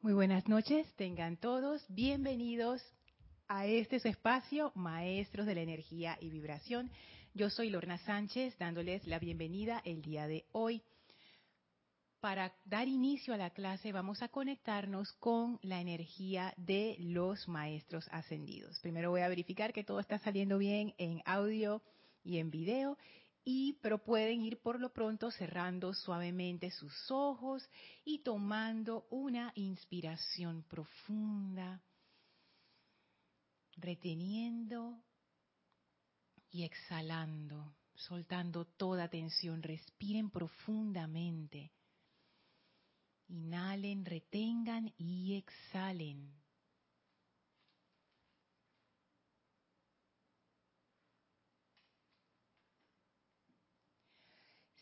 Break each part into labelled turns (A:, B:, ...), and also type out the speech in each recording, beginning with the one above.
A: Muy buenas noches, tengan todos bienvenidos a este su espacio, Maestros de la Energía y Vibración. Yo soy Lorna Sánchez, dándoles la bienvenida el día de hoy. Para dar inicio a la clase vamos a conectarnos con la energía de los Maestros Ascendidos. Primero voy a verificar que todo está saliendo bien en audio y en video y pero pueden ir por lo pronto cerrando suavemente sus ojos y tomando una inspiración profunda, reteniendo y exhalando, soltando toda tensión. Respiren profundamente. Inhalen, retengan y exhalen.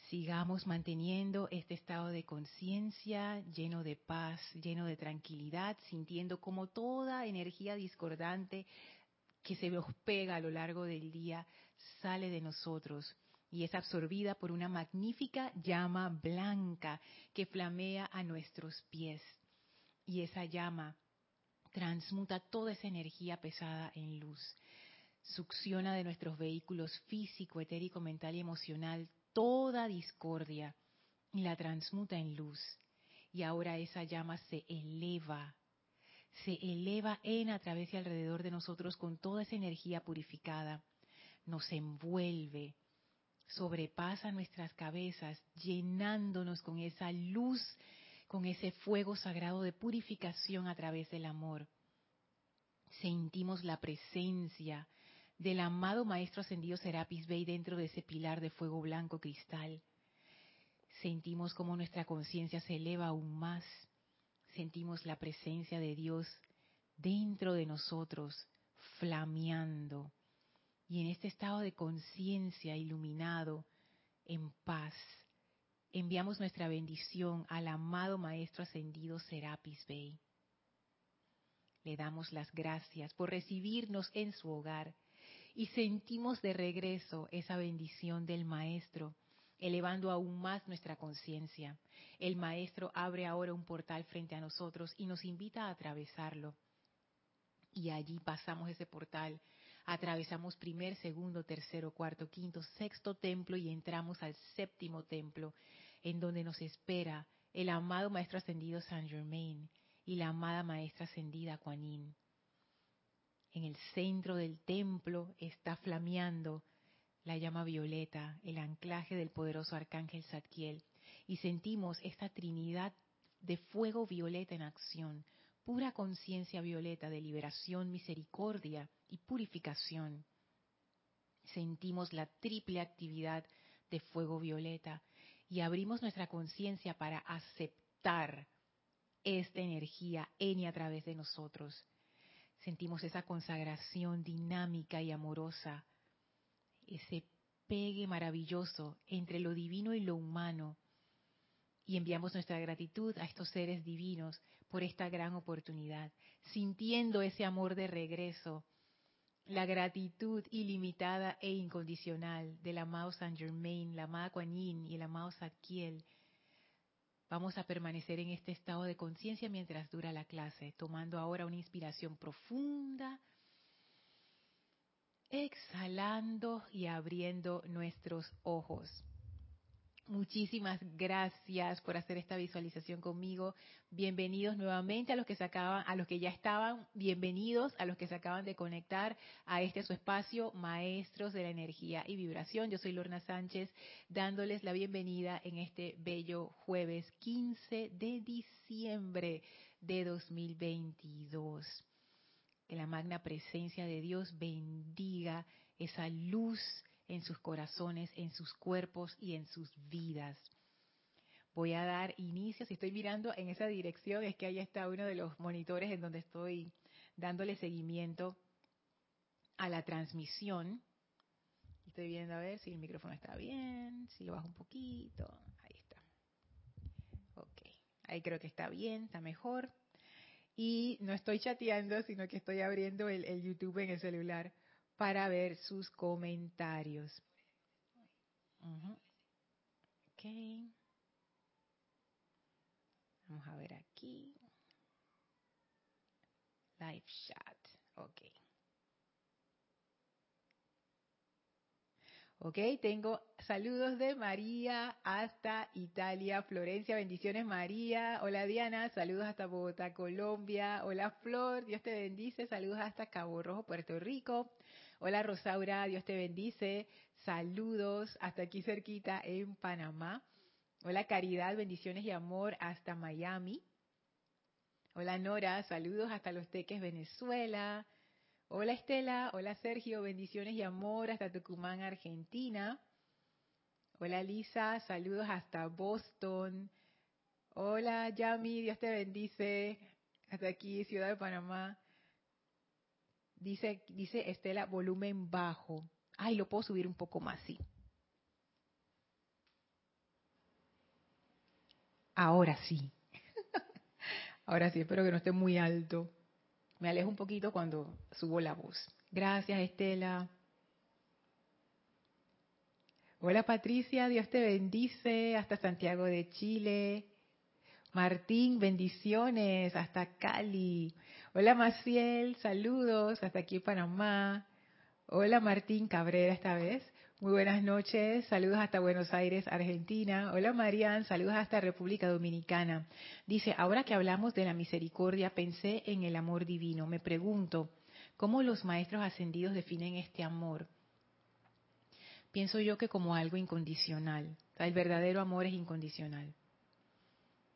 A: Sigamos manteniendo este estado de conciencia lleno de paz, lleno de tranquilidad, sintiendo como toda energía discordante que se nos pega a lo largo del día sale de nosotros y es absorbida por una magnífica llama blanca que flamea a nuestros pies. Y esa llama transmuta toda esa energía pesada en luz succiona de nuestros vehículos físico, etérico, mental y emocional toda discordia y la transmuta en luz. Y ahora esa llama se eleva, se eleva en, a través y alrededor de nosotros con toda esa energía purificada. Nos envuelve, sobrepasa nuestras cabezas, llenándonos con esa luz, con ese fuego sagrado de purificación a través del amor. Sentimos la presencia del amado Maestro Ascendido Serapis Bey dentro de ese pilar de fuego blanco cristal. Sentimos como nuestra conciencia se eleva aún más. Sentimos la presencia de Dios dentro de nosotros, flameando. Y en este estado de conciencia iluminado, en paz, enviamos nuestra bendición al amado Maestro Ascendido Serapis Bey. Le damos las gracias por recibirnos en su hogar y sentimos de regreso esa bendición del Maestro, elevando aún más nuestra conciencia. El Maestro abre ahora un portal frente a nosotros y nos invita a atravesarlo. Y allí pasamos ese portal, atravesamos primer, segundo, tercero, cuarto, quinto, sexto templo y entramos al séptimo templo, en donde nos espera el amado Maestro Ascendido Saint Germain y la amada Maestra Ascendida Kuan en el centro del templo está flameando la llama violeta, el anclaje del poderoso arcángel Zadkiel, y sentimos esta trinidad de fuego violeta en acción, pura conciencia violeta de liberación, misericordia y purificación. Sentimos la triple actividad de fuego violeta y abrimos nuestra conciencia para aceptar esta energía en y a través de nosotros sentimos esa consagración dinámica y amorosa, ese pegue maravilloso entre lo divino y lo humano. Y enviamos nuestra gratitud a estos seres divinos por esta gran oportunidad, sintiendo ese amor de regreso, la gratitud ilimitada e incondicional del amado Saint Germain, la amada Kuan Yin y el amado Zadkiel, Vamos a permanecer en este estado de conciencia mientras dura la clase, tomando ahora una inspiración profunda, exhalando y abriendo nuestros ojos. Muchísimas gracias por hacer esta visualización conmigo. Bienvenidos nuevamente a los que se acaban, a los que ya estaban, bienvenidos a los que se acaban de conectar a este su espacio, Maestros de la Energía y Vibración. Yo soy Lorna Sánchez, dándoles la bienvenida en este bello jueves 15 de diciembre de 2022. Que la magna presencia de Dios bendiga esa luz en sus corazones, en sus cuerpos y en sus vidas. Voy a dar inicio, si estoy mirando en esa dirección, es que ahí está uno de los monitores en donde estoy dándole seguimiento a la transmisión. Estoy viendo a ver si el micrófono está bien, si lo bajo un poquito. Ahí está. Ok, ahí creo que está bien, está mejor. Y no estoy chateando, sino que estoy abriendo el, el YouTube en el celular para ver sus comentarios. Ok. Vamos a ver aquí. live chat. Ok. Ok, tengo saludos de María hasta Italia, Florencia, bendiciones María. Hola Diana, saludos hasta Bogotá, Colombia. Hola Flor, Dios te bendice, saludos hasta Cabo Rojo, Puerto Rico. Hola Rosaura, Dios te bendice, saludos hasta aquí cerquita en Panamá. Hola Caridad, bendiciones y amor hasta Miami. Hola Nora, saludos hasta Los Teques, Venezuela. Hola Estela, hola Sergio, bendiciones y amor hasta Tucumán, Argentina. Hola Lisa, saludos hasta Boston. Hola Yami, Dios te bendice. Hasta aquí, Ciudad de Panamá. Dice, dice Estela, volumen bajo. Ay, lo puedo subir un poco más, sí. Ahora sí. Ahora sí, espero que no esté muy alto. Me alejo un poquito cuando subo la voz. Gracias, Estela. Hola, Patricia. Dios te bendice. Hasta Santiago de Chile. Martín, bendiciones. Hasta Cali. Hola, Maciel. Saludos. Hasta aquí, Panamá. Hola, Martín Cabrera esta vez. Muy buenas noches, saludos hasta Buenos Aires, Argentina. Hola Marian, saludos hasta República Dominicana. Dice, ahora que hablamos de la misericordia, pensé en el amor divino. Me pregunto, ¿cómo los maestros ascendidos definen este amor? Pienso yo que como algo incondicional. el verdadero amor es incondicional.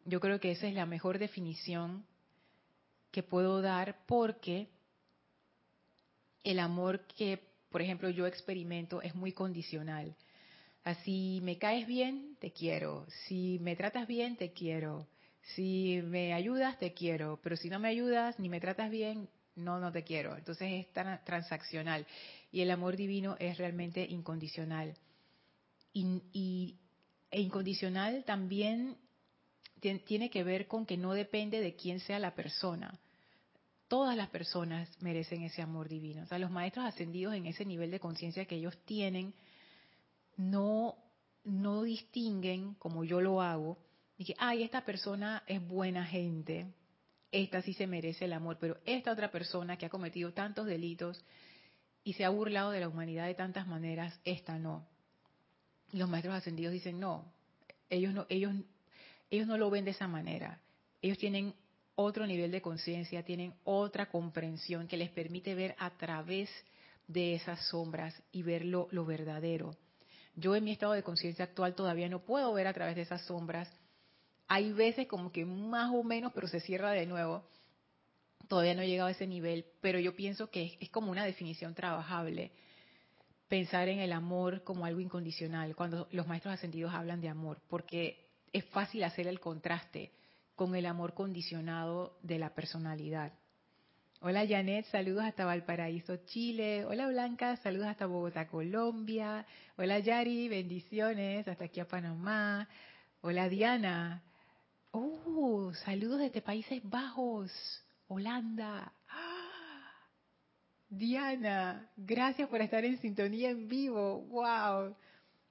A: Yo creo que esa es la mejor definición que puedo dar porque el amor que por ejemplo, yo experimento es muy condicional. Así me caes bien, te quiero. Si me tratas bien, te quiero. Si me ayudas, te quiero. Pero si no me ayudas ni me tratas bien, no, no te quiero. Entonces es tan transaccional. Y el amor divino es realmente incondicional. Y, e incondicional también tiene que ver con que no depende de quién sea la persona todas las personas merecen ese amor divino. O sea, los maestros ascendidos en ese nivel de conciencia que ellos tienen, no, no distinguen, como yo lo hago, y que, ay, esta persona es buena gente, esta sí se merece el amor, pero esta otra persona que ha cometido tantos delitos y se ha burlado de la humanidad de tantas maneras, esta no. los maestros ascendidos dicen, no, ellos no, ellos, ellos no lo ven de esa manera. Ellos tienen otro nivel de conciencia, tienen otra comprensión que les permite ver a través de esas sombras y ver lo, verdadero. Yo en mi estado de conciencia actual todavía no puedo ver a través de esas sombras. Hay veces como que más o menos, pero se cierra de nuevo. Todavía no he llegado a ese nivel, pero yo pienso que es como una definición trabajable pensar en el amor como algo incondicional cuando los maestros ascendidos hablan de amor, porque es fácil hacer el contraste con el amor condicionado de la personalidad. Hola Janet, saludos hasta Valparaíso, Chile. Hola Blanca, saludos hasta Bogotá, Colombia. Hola Yari, bendiciones hasta aquí a Panamá. Hola Diana. Oh, saludos desde Países Bajos, Holanda. Diana, gracias por estar en sintonía en vivo. Wow.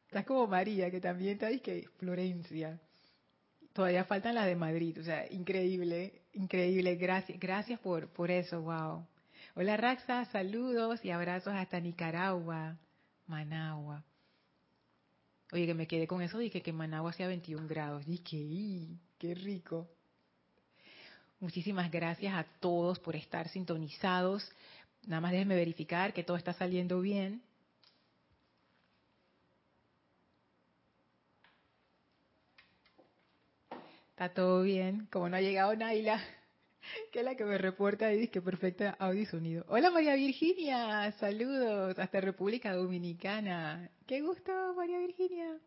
A: Estás como María, que también está que Florencia. Todavía faltan las de Madrid, o sea, increíble, increíble. Gracias, gracias por, por eso, wow. Hola Raxa, saludos y abrazos hasta Nicaragua, Managua. Oye, que me quedé con eso, dije que Managua hacía 21 grados. Dije, qué rico. Muchísimas gracias a todos por estar sintonizados. Nada más déjenme verificar que todo está saliendo bien. Está todo bien. Como no ha llegado Naila, que es la que me reporta y dice que perfecta audio y sonido. Hola María Virginia, saludos hasta República Dominicana. Qué gusto María Virginia.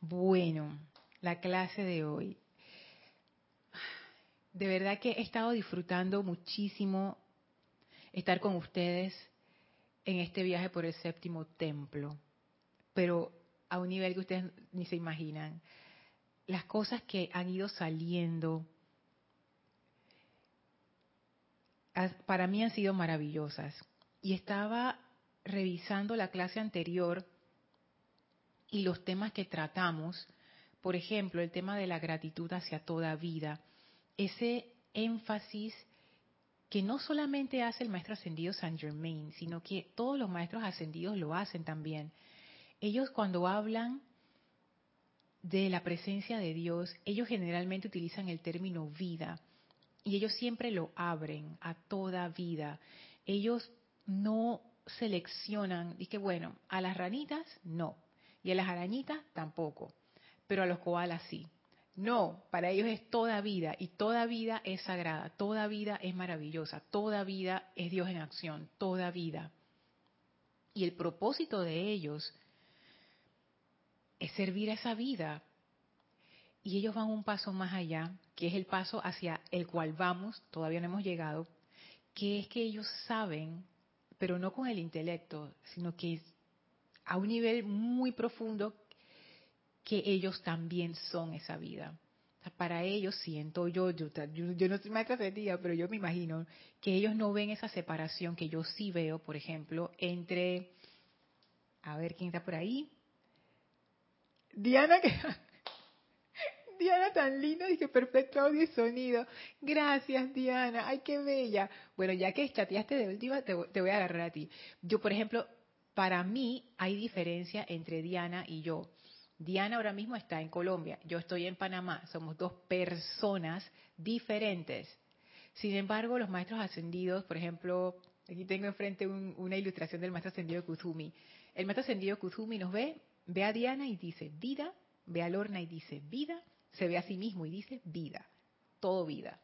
A: Bueno, la clase de hoy. De verdad que he estado disfrutando muchísimo estar con ustedes en este viaje por el séptimo templo, pero a un nivel que ustedes ni se imaginan las cosas que han ido saliendo para mí han sido maravillosas. Y estaba revisando la clase anterior y los temas que tratamos, por ejemplo, el tema de la gratitud hacia toda vida, ese énfasis que no solamente hace el maestro ascendido Saint Germain, sino que todos los maestros ascendidos lo hacen también. Ellos cuando hablan de la presencia de Dios, ellos generalmente utilizan el término vida y ellos siempre lo abren a toda vida. Ellos no seleccionan, y que bueno, a las ranitas no, y a las arañitas tampoco, pero a los koalas sí. No, para ellos es toda vida y toda vida es sagrada, toda vida es maravillosa, toda vida es Dios en acción, toda vida. Y el propósito de ellos es servir a esa vida. Y ellos van un paso más allá, que es el paso hacia el cual vamos, todavía no hemos llegado, que es que ellos saben, pero no con el intelecto, sino que a un nivel muy profundo que ellos también son esa vida. Para ellos siento yo, yo, yo, no soy maestra día, pero yo me imagino que ellos no ven esa separación que yo sí veo, por ejemplo, entre, a ver quién está por ahí, Diana que Diana tan linda, dije perfecto audio y sonido. Gracias, Diana. Ay, qué bella. Bueno, ya que chateaste de última, te, voy a agarrar a ti. Yo, por ejemplo, para mí hay diferencia entre Diana y yo. Diana ahora mismo está en Colombia, yo estoy en Panamá, somos dos personas diferentes. Sin embargo, los maestros ascendidos, por ejemplo, aquí tengo enfrente una ilustración del maestro ascendido Kuzumi. El maestro ascendido Kuzumi nos ve, ve a Diana y dice vida, ve a Lorna y dice vida, se ve a sí mismo y dice vida, todo vida,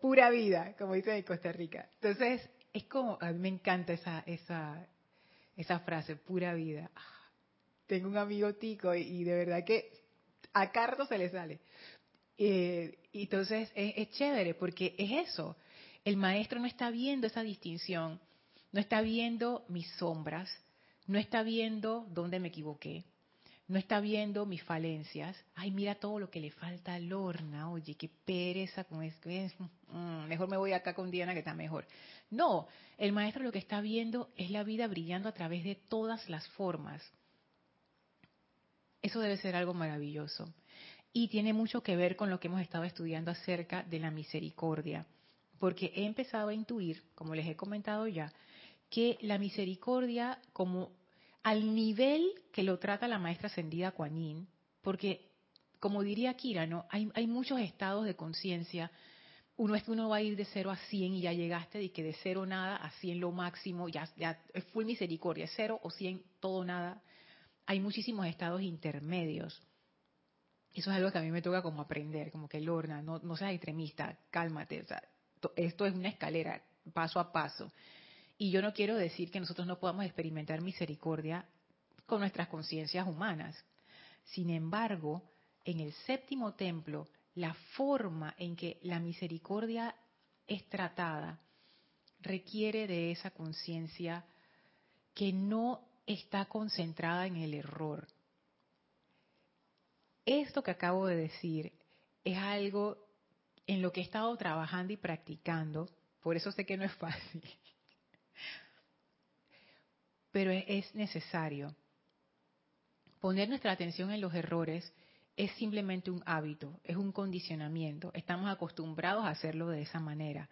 A: pura vida, como dice en Costa Rica. Entonces, es como, a mí me encanta esa, esa, esa frase, pura vida. Ah, tengo un amigo tico y, de verdad que a Carlos se le sale. Eh, entonces es, chévere porque es eso. El maestro no está viendo esa distinción, no está viendo mis sombras, no está viendo dónde me equivoqué, no está viendo mis falencias. Ay, mira todo lo que le falta a Lorna. Oye, qué pereza con eso. Mm, mejor me voy acá con Diana que está mejor. No, el maestro lo que está viendo es la vida brillando a través de todas las formas. Eso debe ser algo maravilloso. Y tiene mucho que ver con lo que hemos estado estudiando acerca de la misericordia. Porque he empezado a intuir, como les he comentado ya, que la misericordia, como al nivel que lo trata la maestra ascendida Kuan porque como diría Kira. Hay, muchos estados de conciencia. Uno es que uno va a ir de cero a 100 y ya llegaste, y que de cero nada a 100 lo máximo, ya, ya full misericordia, cero o 100 todo nada hay muchísimos estados intermedios. Eso es algo que a mí me toca como aprender, como que Lorna, no, no seas extremista, cálmate. esto es una escalera, paso a paso. Y yo no quiero decir que nosotros no podamos experimentar misericordia con nuestras conciencias humanas. Sin embargo, en el séptimo templo, la forma en que la misericordia es tratada requiere de esa conciencia que no está concentrada en el error. Esto que acabo de decir es algo en lo que he estado trabajando y practicando, por eso sé que no es fácil, pero es necesario. Poner nuestra atención en los errores es simplemente un hábito, es un condicionamiento, estamos acostumbrados a hacerlo de esa manera.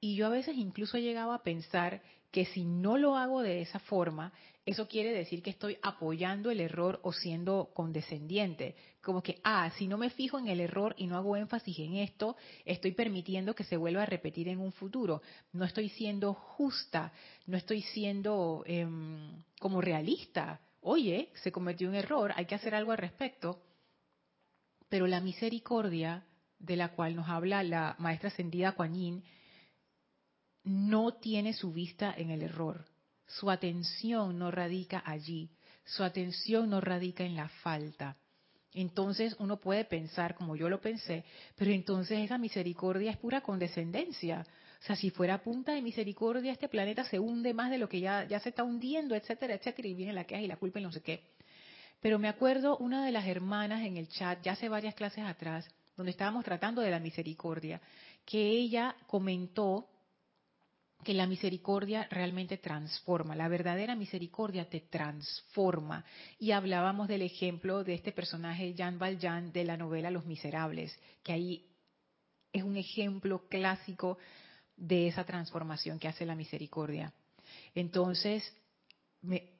A: Y yo a veces incluso he llegado a pensar que si no lo hago de esa forma, eso quiere decir que estoy apoyando el error o siendo condescendiente. Como que, ah, si no me fijo en el error y no hago énfasis en esto, estoy permitiendo que se vuelva a repetir en un futuro. No estoy siendo justa, no estoy siendo em, como realista. Oye, se cometió un error, hay que hacer algo al respecto. Pero la misericordia de la cual nos habla la maestra ascendida Kuan Yin, no tiene su vista en el error. Su atención no radica allí. Su atención no radica en la falta. Entonces uno puede pensar como yo lo pensé, pero entonces esa misericordia es pura condescendencia. O sea, si fuera punta de misericordia, este planeta se hunde más de lo que ya, ya se está hundiendo, etcétera, etcétera, y viene la queja y la culpa y no sé qué. Pero me acuerdo una de las hermanas en el chat, ya hace varias clases atrás, donde estábamos tratando de la misericordia, que ella comentó que la misericordia realmente transforma, la verdadera misericordia te transforma. Y hablábamos del ejemplo de este personaje Jean Valjean de la novela Los Miserables, que ahí es un ejemplo clásico de esa transformación que hace la misericordia. Entonces,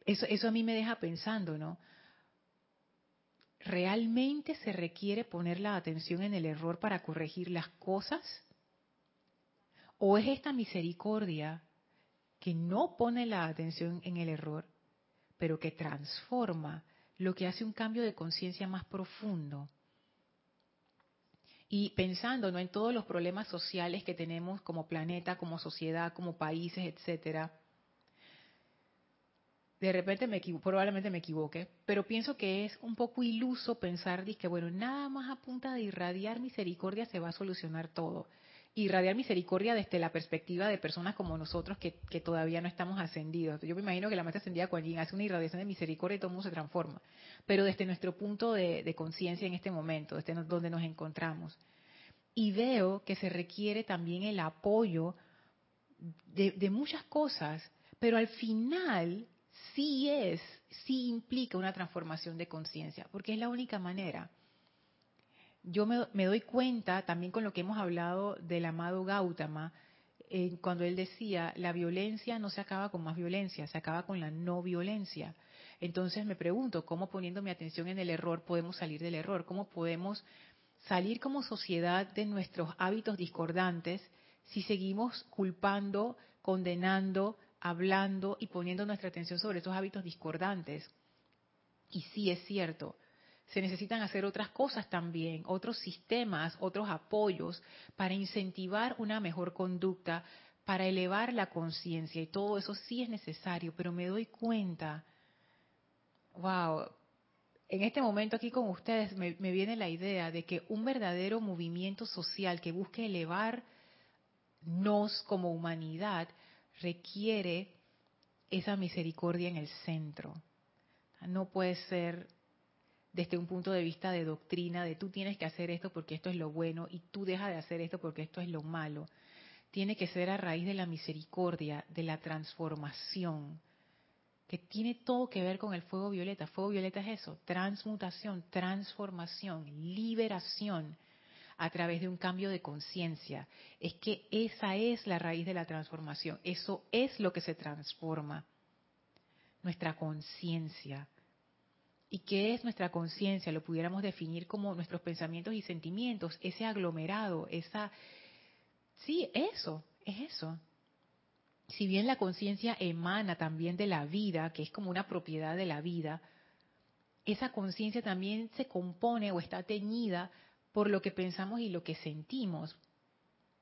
A: eso, eso a mí me deja pensando, ¿no? ¿Realmente se requiere poner la atención en el error para corregir las cosas? ¿O es esta misericordia que no pone la atención en el error, pero que transforma lo que hace un cambio de conciencia más profundo? Y pensando ¿no? en todos los problemas sociales que tenemos como planeta, como sociedad, como países, etcétera, de repente me probablemente me equivoque, pero pienso que es un poco iluso pensar que bueno, nada más a punta de irradiar misericordia se va a solucionar todo. Irradiar misericordia desde la perspectiva de personas como nosotros que, todavía no estamos ascendidos. Yo me imagino que la maestra ascendida Kuan hace una irradiación de misericordia y todo el mundo se transforma. Pero desde nuestro punto de, conciencia en este momento, desde donde nos encontramos. Y veo que se requiere también el apoyo de muchas cosas, pero al final sí es, sí implica una transformación de conciencia, porque es la única manera. Yo me, doy cuenta también con lo que hemos hablado del amado Gautama, cuando él decía, la violencia no se acaba con más violencia, se acaba con la no violencia. Entonces me pregunto, ¿cómo poniendo mi atención en el error podemos salir del error? ¿Cómo podemos salir como sociedad de nuestros hábitos discordantes si seguimos culpando, condenando, hablando y poniendo nuestra atención sobre esos hábitos discordantes. Y sí es cierto, se necesitan hacer otras cosas también, otros sistemas, otros apoyos para incentivar una mejor conducta, para elevar la conciencia y todo eso sí es necesario, pero me doy cuenta, wow, en este momento aquí con ustedes me, me viene la idea de que un verdadero movimiento social que busque elevarnos como humanidad requiere esa misericordia en el centro. No puede ser desde un punto de vista de doctrina, de tú tienes que hacer esto porque esto es lo bueno y tú dejas de hacer esto porque esto es lo malo. Tiene que ser a raíz de la misericordia, de la transformación, que tiene todo que ver con el fuego violeta. Fuego violeta es eso, transmutación, transformación, liberación a través de un cambio de conciencia. Es que esa es la raíz de la transformación. Eso es lo que se transforma. Nuestra conciencia. ¿Y qué es nuestra conciencia? Lo pudiéramos definir como nuestros pensamientos y sentimientos, ese aglomerado, esa... Sí, eso, es eso. Si bien la conciencia emana también de la vida, que es como una propiedad de la vida, esa conciencia también se compone o está teñida por lo que pensamos y lo que sentimos.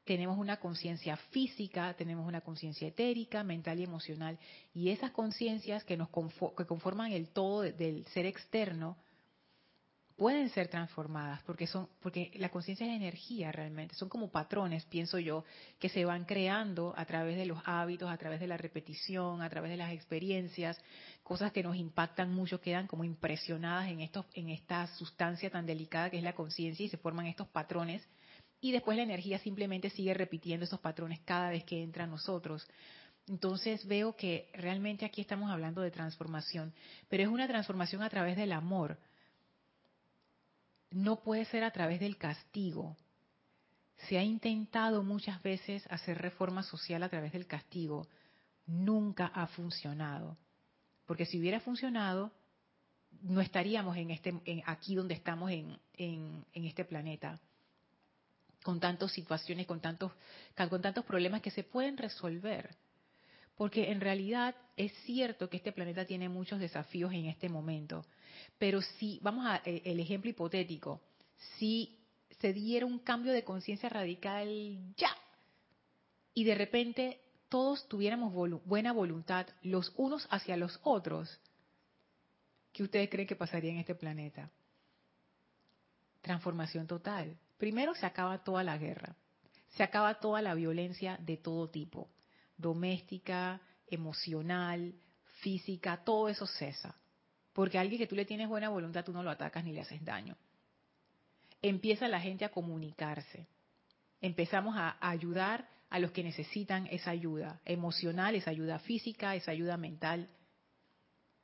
A: Tenemos una conciencia física, tenemos una conciencia etérica, mental y emocional, y esas conciencias que nos que conforman el todo del ser externo pueden ser transformadas porque son porque la conciencia es energía realmente son como patrones pienso yo que se van creando a través de los hábitos a través de la repetición a través de las experiencias cosas que nos impactan mucho quedan como impresionadas en estos en esta sustancia tan delicada que es la conciencia y se forman estos patrones y después la energía simplemente sigue repitiendo esos patrones cada vez que entra a nosotros entonces veo que realmente aquí estamos hablando de transformación pero es una transformación a través del amor no puede ser a través del castigo. Se ha intentado muchas veces hacer reforma social a través del castigo. Nunca ha funcionado. Porque si hubiera funcionado, no estaríamos este, aquí donde estamos en, este planeta, con tantas situaciones, con tantos, con tantos problemas que se pueden resolver. Porque en realidad es cierto que este planeta tiene muchos desafíos en este momento. Pero si, vamos a eh, el ejemplo hipotético, si se diera un cambio de conciencia radical ya, y de repente todos tuviéramos buena voluntad los unos hacia los otros, ¿qué ustedes creen que pasaría en este planeta? Transformación total. Primero se acaba toda la guerra, se acaba toda la violencia de todo tipo, doméstica, emocional, física, todo eso cesa. Porque a alguien que tú le tienes buena voluntad, tú no lo atacas ni le haces daño. Empieza la gente a comunicarse. Empezamos a ayudar a los que necesitan esa ayuda emocional, esa ayuda física, esa ayuda mental.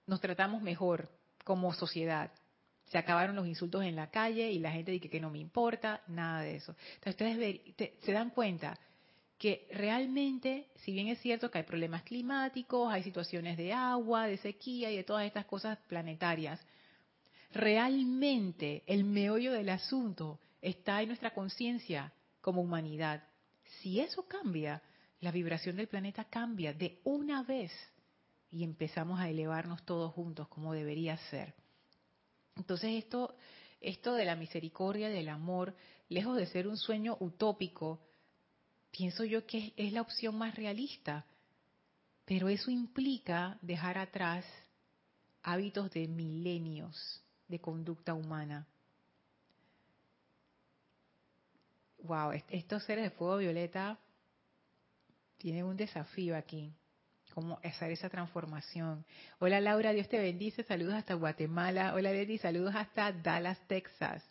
A: Nos tratamos mejor como sociedad. Se acabaron los insultos en la calle y la gente dice que no me importa, nada de eso. Entonces ustedes se dan cuenta que realmente, si bien es cierto que hay problemas climáticos, hay situaciones de agua, de sequía y de todas estas cosas planetarias, realmente el meollo del asunto está en nuestra conciencia como humanidad. Si eso cambia, la vibración del planeta cambia de una vez y empezamos a elevarnos todos juntos como debería ser. Entonces esto, esto de la misericordia, del amor, lejos de ser un sueño utópico, pienso yo que es la opción más realista. Pero eso implica dejar atrás hábitos de milenios de conducta humana. Wow, estos seres de fuego violeta tienen un desafío aquí, cómo hacer esa transformación. Hola Laura, Dios te bendice, saludos hasta Guatemala. Hola Leti, saludos hasta Dallas, Texas.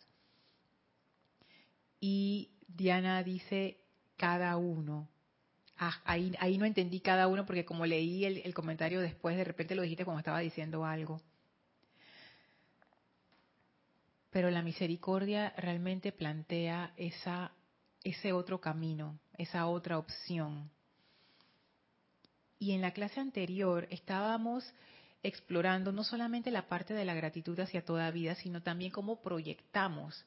A: Y Diana dice, cada uno. Ah, ahí, no entendí cada uno porque como leí el, comentario después, de repente lo dijiste cuando estaba diciendo algo. Pero la misericordia realmente plantea ese otro camino, esa otra opción. Y en la clase anterior estábamos explorando no solamente la parte de la gratitud hacia toda vida, sino también cómo proyectamos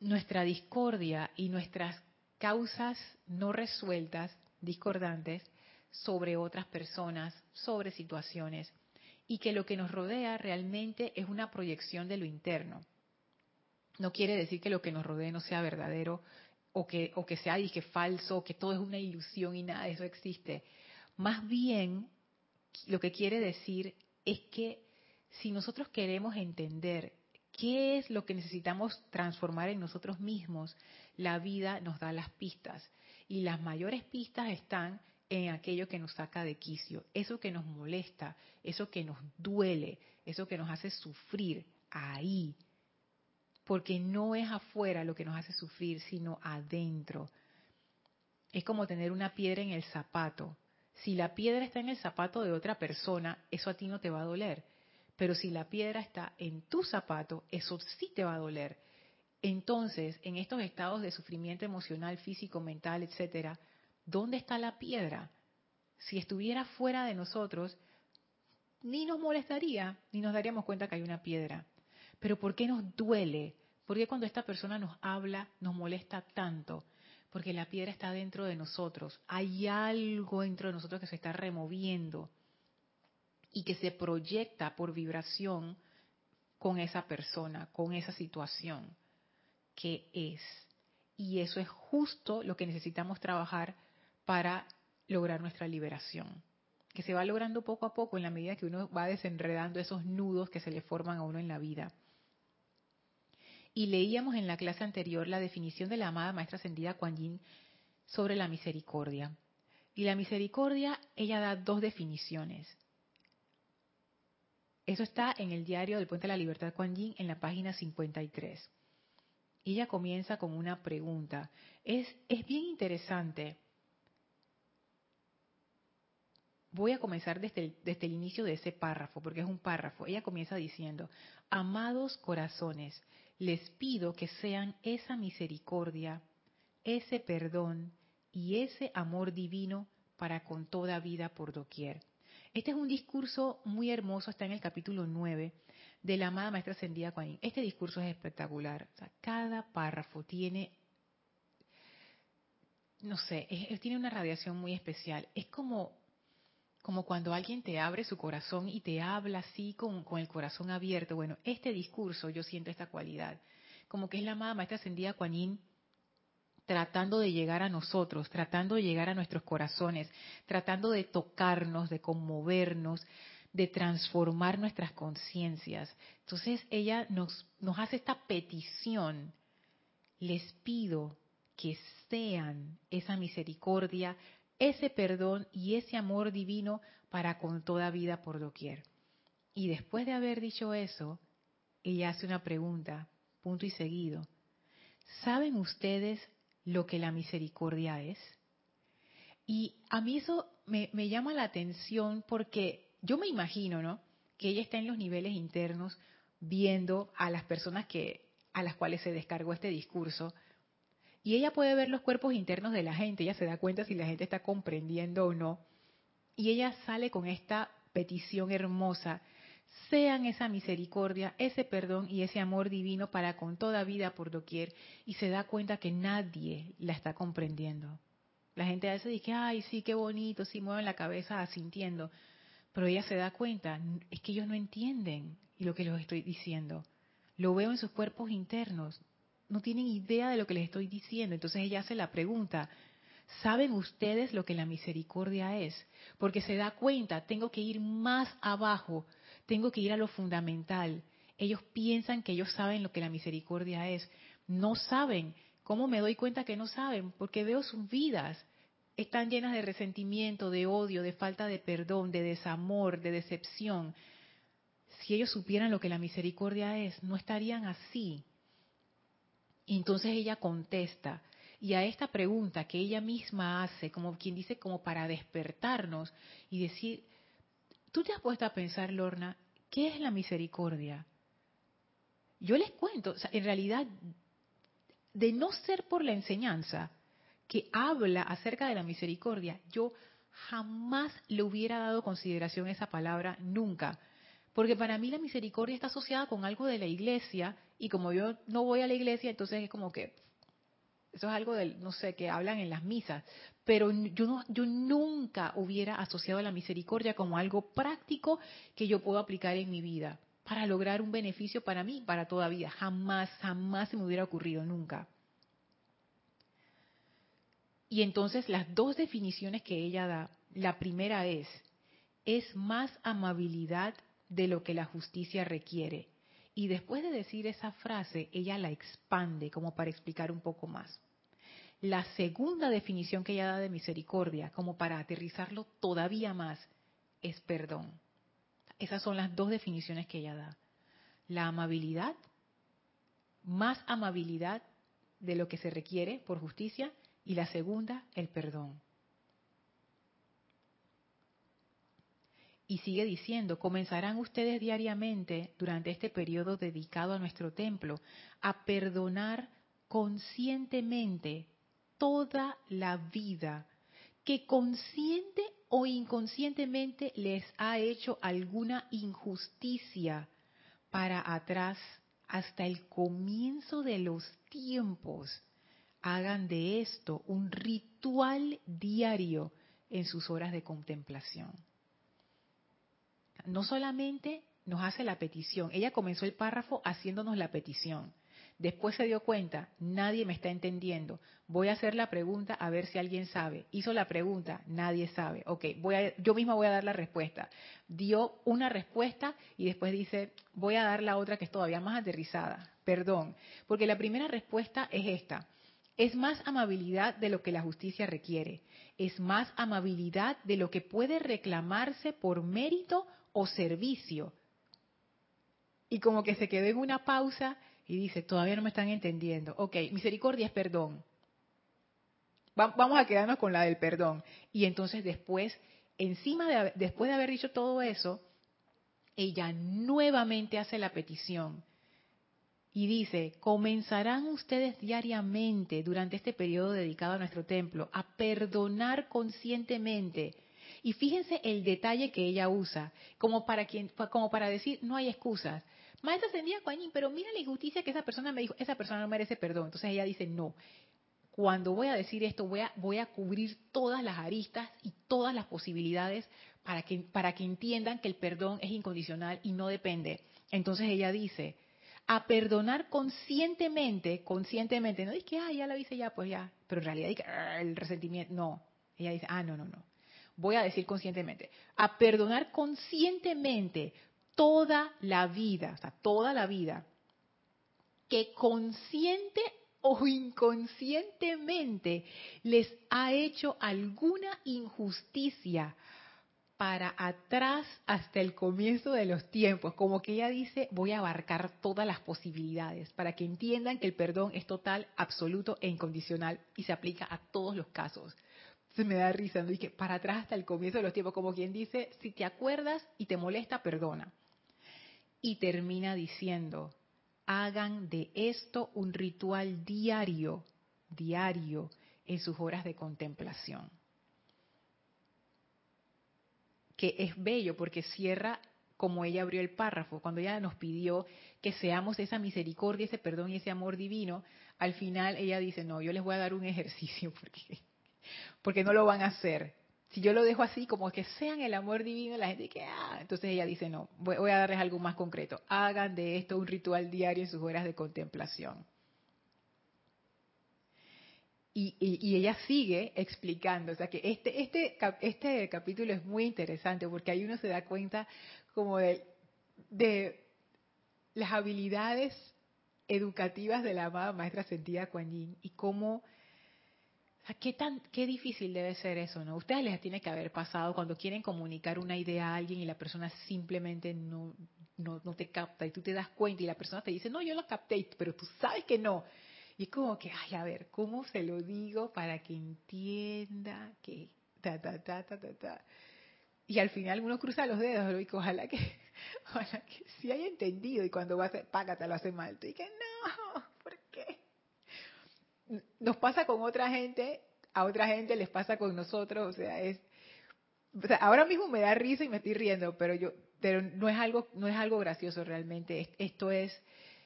A: nuestra discordia y nuestras causas no resueltas, discordantes, sobre otras personas, sobre situaciones, y que lo que nos rodea realmente es una proyección de lo interno. No quiere decir que lo que nos rodee no sea verdadero o que, o que sea dije, falso, o que todo es una ilusión y nada de eso existe. Más bien, lo que quiere decir es que si nosotros queremos entender qué es lo que necesitamos transformar en nosotros mismos, la vida nos da las pistas. Y las mayores pistas están en aquello que nos saca de quicio, eso que nos molesta, eso que nos duele, eso que nos hace sufrir, ahí. Porque no es afuera lo que nos hace sufrir, sino adentro. Es como tener una piedra en el zapato. Si la piedra está en el zapato de otra persona, eso a ti no te va a doler. Pero si la piedra está en tu zapato, eso sí te va a doler. Entonces, en estos estados de sufrimiento emocional, físico, mental, etcétera, ¿dónde está la piedra? Si estuviera fuera de nosotros, ni nos molestaría, ni nos daríamos cuenta que hay una piedra. Pero ¿por qué nos duele? ¿Por qué cuando esta persona nos habla nos molesta tanto? Porque la piedra está dentro de nosotros. Hay algo dentro de nosotros que se está removiendo y que se proyecta por vibración con esa persona, con esa situación que es. Y eso es justo lo que necesitamos trabajar para lograr nuestra liberación, que se va logrando poco a poco en la medida que uno va desenredando esos nudos que se le forman a uno en la vida. Y leíamos en la clase anterior la definición de la amada maestra ascendida Kuan Yin sobre la misericordia. Y la misericordia, ella da dos definiciones. Eso está en el diario del Puente de la Libertad Kuan Yin en la página 53. Y ella comienza con una pregunta. Es, es bien interesante Voy a comenzar desde el, desde el inicio de ese párrafo, porque es un párrafo. Ella comienza diciendo, amados corazones, les pido que sean esa misericordia, ese perdón y ese amor divino para con toda vida por doquier. Este es un discurso muy hermoso, está en el capítulo 9 de la amada maestra ascendida Kuan Este discurso es espectacular. cada párrafo tiene, no sé, tiene una radiación muy especial. Es como como cuando alguien te abre su corazón y te habla así con, el corazón abierto. Bueno, este discurso yo siento esta cualidad, como que es la amada maestra ascendida Kuan tratando de llegar a nosotros, tratando de llegar a nuestros corazones, tratando de tocarnos, de conmovernos, de transformar nuestras conciencias. Entonces ella nos hace esta petición, les pido que sean esa misericordia, ese perdón y ese amor divino para con toda vida por doquier. Y después de haber dicho eso, ella hace una pregunta, punto y seguido. ¿Saben ustedes lo que la misericordia es? Y a mí eso me, me, llama la atención porque yo me imagino, ¿no? Que ella está en los niveles internos viendo a las personas que a las cuales se descargó este discurso Y ella puede ver los cuerpos internos de la gente, ella se da cuenta si la gente está comprendiendo o no. Y ella sale con esta petición hermosa, sean esa misericordia, ese perdón y ese amor divino para con toda vida por doquier. Y se da cuenta que nadie la está comprendiendo. La gente a veces dice, ay, sí, qué bonito, sí, mueven la cabeza asintiendo. Pero ella se da cuenta, es que ellos no entienden lo que les estoy diciendo. Lo veo en sus cuerpos internos. No tienen idea de lo que les estoy diciendo. Entonces ella hace la pregunta, ¿saben ustedes lo que la misericordia es? Porque se da cuenta, tengo que ir más abajo, tengo que ir a lo fundamental. Ellos piensan que ellos saben lo que la misericordia es. No saben. ¿Cómo me doy cuenta que no saben? Porque veo sus vidas. Están llenas de resentimiento, de odio, de falta de perdón, de desamor, de decepción. Si ellos supieran lo que la misericordia es, no estarían así. Entonces ella contesta, y a esta pregunta que ella misma hace, como quien dice, como para despertarnos y decir, tú te has puesto a pensar, Lorna, ¿qué es la misericordia? Yo les cuento, en realidad, de no ser por la enseñanza que habla acerca de la misericordia, yo jamás le hubiera dado consideración a esa palabra, nunca. Porque para mí la misericordia está asociada con algo de la iglesia y como yo no voy a la iglesia, entonces es como que eso es algo del, no sé, que hablan en las misas. Pero yo, nunca hubiera asociado la misericordia como algo práctico que yo puedo aplicar en mi vida para lograr un beneficio para mí, para toda vida. Jamás, jamás se me hubiera ocurrido, nunca. Y entonces las dos definiciones que ella da, la primera es, es más amabilidad de lo que la justicia requiere. Y después de decir esa frase, ella la expande como para explicar un poco más. La segunda definición que ella da de misericordia, como para aterrizarlo todavía más, es perdón. Esas son las dos definiciones que ella da. La amabilidad, más amabilidad de lo que se requiere por justicia, y la segunda, el perdón. Y sigue diciendo, comenzarán ustedes diariamente durante este periodo dedicado a nuestro templo a perdonar conscientemente toda la vida que consciente o inconscientemente les ha hecho alguna injusticia para atrás hasta el comienzo de los tiempos. Hagan de esto un ritual diario en sus horas de contemplación no solamente nos hace la petición, ella comenzó el párrafo haciéndonos la petición. Después se dio cuenta, nadie me está entendiendo. Voy a hacer la pregunta a ver si alguien sabe. Hizo la pregunta, nadie sabe. Ok, voy a, yo misma voy a dar la respuesta. Dio una respuesta y después dice, voy a dar la otra que es todavía más aterrizada. Perdón, porque la primera respuesta es esta. Es más amabilidad de lo que la justicia requiere. Es más amabilidad de lo que puede reclamarse por mérito o servicio. Y como que se quedó en una pausa y dice, todavía no me están entendiendo. Ok, misericordia es perdón. vamos a quedarnos con la del perdón. Y entonces después, encima de, después de haber dicho todo eso, ella nuevamente hace la petición y dice, comenzarán ustedes diariamente durante este periodo dedicado a nuestro templo a perdonar conscientemente y fíjense el detalle que ella usa, como para, quien, como para decir, no hay excusas. Maestra Ascendida Coañín, pero mira la injusticia que esa persona me dijo, esa persona no merece perdón. Entonces ella dice, no, cuando voy a decir esto voy a, voy a cubrir todas las aristas y todas las posibilidades para que, que entiendan que el perdón es incondicional y no depende. Entonces ella dice, a perdonar conscientemente, conscientemente, no es que, ah, ya lo hice ya, pues ya, pero en realidad ah, el resentimiento, no. Ella dice, ah, no, no, no voy a decir conscientemente, a perdonar conscientemente toda la vida, o sea, toda la vida, que consciente o inconscientemente les ha hecho alguna injusticia para atrás hasta el comienzo de los tiempos. Como que ella dice, voy a abarcar todas las posibilidades para que entiendan que el perdón es total, absoluto e incondicional y se aplica a todos los casos se me da risa, ¿no? y que para atrás hasta el comienzo de los tiempos, como quien dice, si te acuerdas y te molesta, perdona. Y termina diciendo, hagan de esto un ritual diario, diario en sus horas de contemplación. Que es bello porque cierra como ella abrió el párrafo, cuando ella nos pidió que seamos esa misericordia, ese perdón y ese amor divino, al final ella dice, no, yo les voy a dar un ejercicio porque, porque no lo van a hacer. Si yo lo dejo así, como que sean el amor divino, la gente que, ah, entonces ella dice, no, voy, a darles algo más concreto. Hagan de esto un ritual diario en sus horas de contemplación. Y, ella sigue explicando, o sea que este, este, este capítulo es muy interesante porque ahí uno se da cuenta como de, de las habilidades educativas de la amada maestra sentida Kuan Yin y cómo, qué, tan, qué difícil debe ser eso, ¿no? Ustedes les tiene que haber pasado cuando quieren comunicar una idea a alguien y la persona simplemente no, no, no te capta y tú te das cuenta y la persona te dice, no, yo lo capté, pero tú sabes que no. Y es como que, ay, a ver, ¿cómo se lo digo para que entienda que ta, ta, ta, ta, ta, ta? Y al final uno cruza los dedos, y ojalá que, ojalá que sí haya entendido y cuando va a hacer, págate, lo hace mal. Y que no. Nos pasa con otra gente, a otra gente les pasa con nosotros, o sea, es, o sea, ahora mismo me da risa y me estoy riendo, pero yo, pero no es algo, no es algo gracioso realmente. Esto es,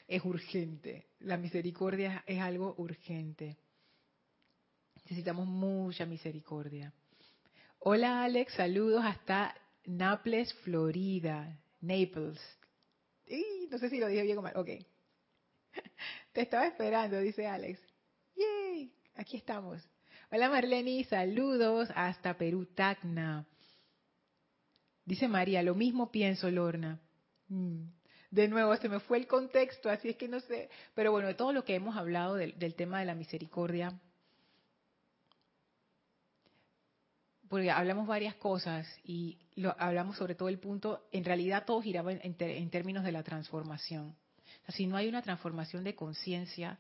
A: es urgente. La misericordia es algo urgente. Necesitamos mucha misericordia. Hola Alex, saludos hasta Naples, Florida. Naples. no sé si lo dije bien o mal. Ok. Te estaba esperando, dice Alex. Yay, aquí estamos. Hola Marlene, saludos hasta Perú, Tacna. Dice María, lo mismo pienso, Lorna. Mm de nuevo, se me fue el contexto, así es que no sé. Pero bueno, de todo lo que hemos hablado del, tema de la misericordia, porque hablamos varias cosas y lo, hablamos sobre todo el punto, en realidad todo giraba en, términos de la transformación. si no hay una transformación de conciencia,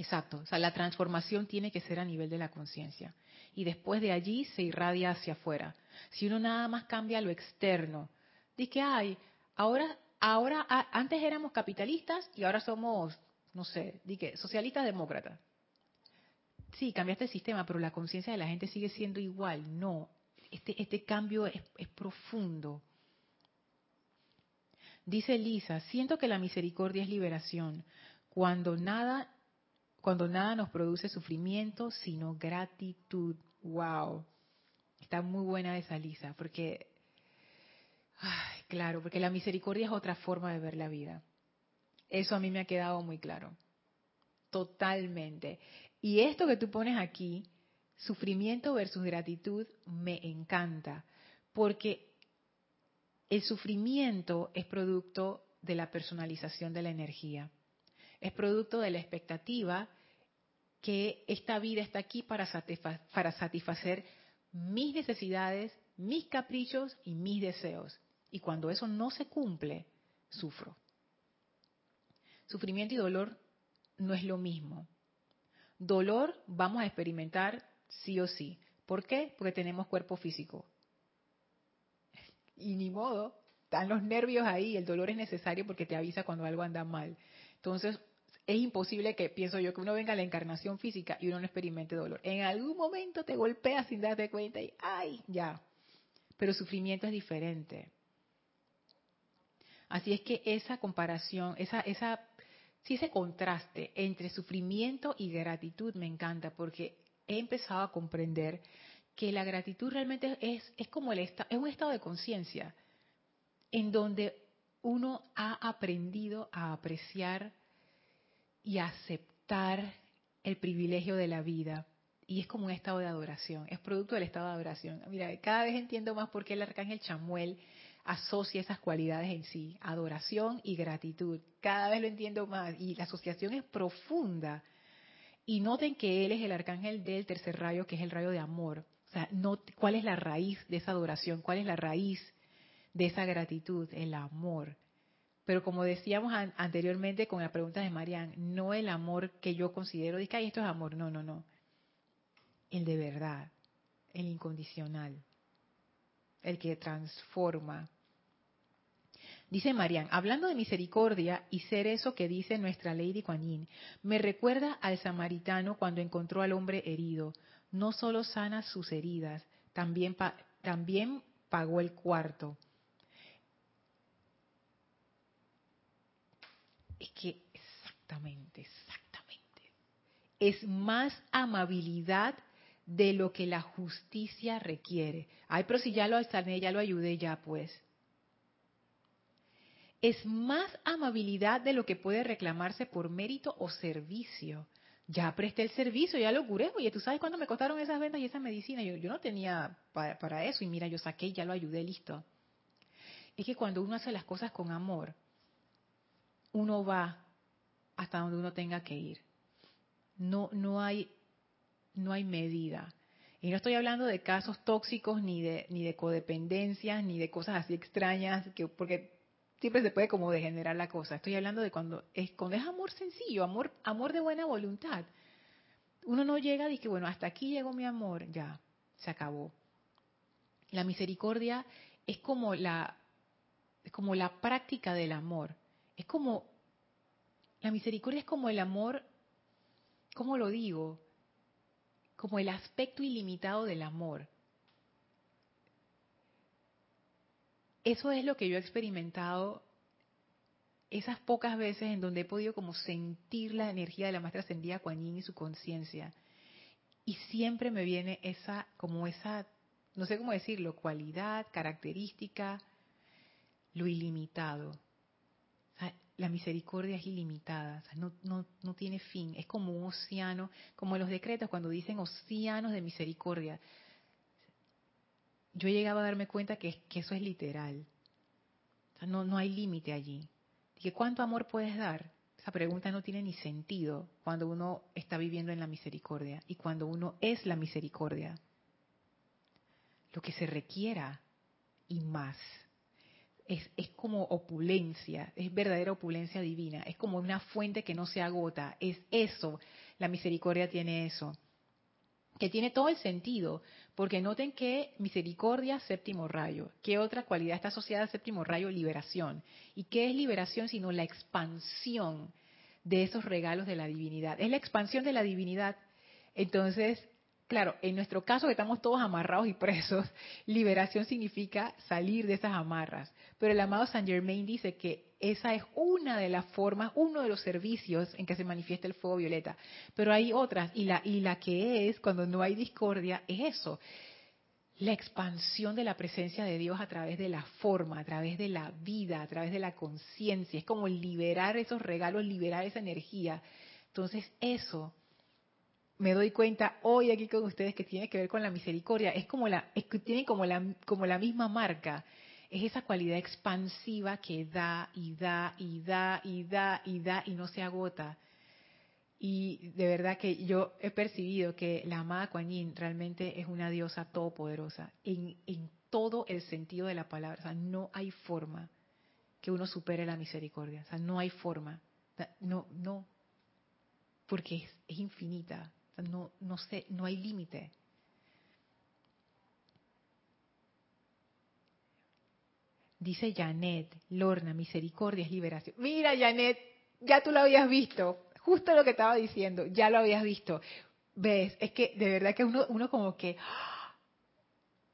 A: exacto, o sea, la transformación tiene que ser a nivel de la conciencia. Y después de allí se irradia hacia afuera. Si uno nada más cambia lo externo, dice que hay, Ahora, ahora, antes éramos capitalistas y ahora somos, no sé, di que socialistas demócratas. Sí, cambiaste el sistema, pero la conciencia de la gente sigue siendo igual. No, este, este cambio es, es profundo. Dice Lisa, siento que la misericordia es liberación, cuando nada, cuando nada nos produce sufrimiento, sino gratitud. Wow, está muy buena esa Lisa, porque Ay, claro, porque la misericordia es otra forma de ver la vida. Eso a mí me ha quedado muy claro. Totalmente. Y esto que tú pones aquí, sufrimiento versus gratitud, me encanta. Porque el sufrimiento es producto de la personalización de la energía. Es producto de la expectativa que esta vida está aquí para, satisfacer mis necesidades, mis caprichos y mis deseos. Y cuando eso no se cumple, sufro. Sufrimiento y dolor no es lo mismo. Dolor vamos a experimentar sí o sí. ¿Por qué? Porque tenemos cuerpo físico. Y ni modo, están los nervios ahí, el dolor es necesario porque te avisa cuando algo anda mal. Entonces, es imposible que, pienso yo, que uno venga a la encarnación física y uno no experimente dolor. En algún momento te golpea sin darte cuenta y ¡ay! Ya. Pero sufrimiento es diferente. Así es que esa comparación, esa, esa, sí, ese contraste entre sufrimiento y gratitud me encanta porque he empezado a comprender que la gratitud realmente es, es como el es un estado de conciencia en donde uno ha aprendido a apreciar y aceptar el privilegio de la vida. Y es como un estado de adoración, es producto del estado de adoración. Mira, cada vez entiendo más por qué el arcángel Chamuel asocia esas cualidades en sí, adoración y gratitud. Cada vez lo entiendo más y la asociación es profunda. Y noten que él es el arcángel del tercer rayo, que es el rayo de amor. O sea, ¿cuál es la raíz de esa adoración? ¿Cuál es la raíz de esa gratitud? El amor. Pero como decíamos anteriormente con la pregunta de Marian, no el amor que yo considero, de que esto es amor, no, no, no. El de verdad, el incondicional, el que transforma, Dice Marian, hablando de misericordia y ser eso que dice nuestra Lady Kuan me recuerda al samaritano cuando encontró al hombre herido. No solo sana sus heridas, también, también pagó el cuarto. Es que exactamente, exactamente. Es más amabilidad de lo que la justicia requiere. Ay, pero si ya lo sané, ya lo ayudé, ya pues. Es más amabilidad de lo que puede reclamarse por mérito o servicio. Ya presté el servicio, ya lo curé. Oye, ¿tú sabes cuánto me costaron esas ventas y esa medicina? Yo, yo no tenía para, para eso y mira, yo saqué, ya lo ayudé, listo. Es que cuando uno hace las cosas con amor, uno va hasta donde uno tenga que ir. No, no hay, no hay medida. Y no estoy hablando de casos tóxicos, ni de, ni de codependencias, ni de cosas así extrañas, que, porque siempre se puede como degenerar la cosa. Estoy hablando de cuando es, cuando es amor sencillo, amor, amor de buena voluntad. Uno no llega y dice, bueno, hasta aquí llegó mi amor, ya, se acabó. La misericordia es como la, es como la práctica del amor. Es como, la misericordia es como el amor, ¿cómo lo digo? Como el aspecto ilimitado del amor. Eso es lo que yo he experimentado esas pocas veces en donde he podido como sentir la energía de la maestra ascendida Kuan Yin y su conciencia. Y siempre me viene esa, como esa, no sé cómo decirlo, cualidad, característica, lo ilimitado la misericordia es ilimitada, no, no, no, tiene fin, es como un océano, como los decretos cuando dicen océanos de misericordia. Yo llegaba a darme cuenta que, que eso es literal, no, no hay límite allí. Dije, ¿cuánto amor puedes dar? Esa pregunta no tiene ni sentido cuando uno está viviendo en la misericordia y cuando uno es la misericordia. Lo que se requiera y más es, como opulencia, es verdadera opulencia divina, es como una fuente que no se agota, es eso, la misericordia tiene eso, que tiene todo el sentido, porque noten que misericordia, séptimo rayo, ¿qué otra cualidad está asociada al séptimo rayo? Liberación. ¿Y qué es liberación sino la expansión de esos regalos de la divinidad? Es la expansión de la divinidad. Entonces, Claro, en nuestro caso que estamos todos amarrados y presos, liberación significa salir de esas amarras. Pero el amado Saint Germain dice que esa es una de las formas, uno de los servicios en que se manifiesta el fuego violeta. Pero hay otras, y la, y la que es, cuando no hay discordia, es eso. La expansión de la presencia de Dios a través de la forma, a través de la vida, a través de la conciencia. Es como liberar esos regalos, liberar esa energía. Entonces eso me doy cuenta hoy aquí con ustedes que tiene que ver con la misericordia. Es como la, es que tiene como la, como la misma marca. Es esa cualidad expansiva que da y da y da y da y da y no se agota. Y de verdad que yo he percibido que la amada Kuan Yin realmente es una diosa todopoderosa en, en todo el sentido de la palabra. O sea, no hay forma que uno supere la misericordia. O sea, no hay forma. No, no, porque es, es infinita no, no sé, no hay límite. Dice Janet, Lorna, misericordia es liberación. Mira, Janet, ya tú lo habías visto. Justo lo que estaba diciendo, ya lo habías visto. ¿Ves? Es que de verdad que uno, uno como que...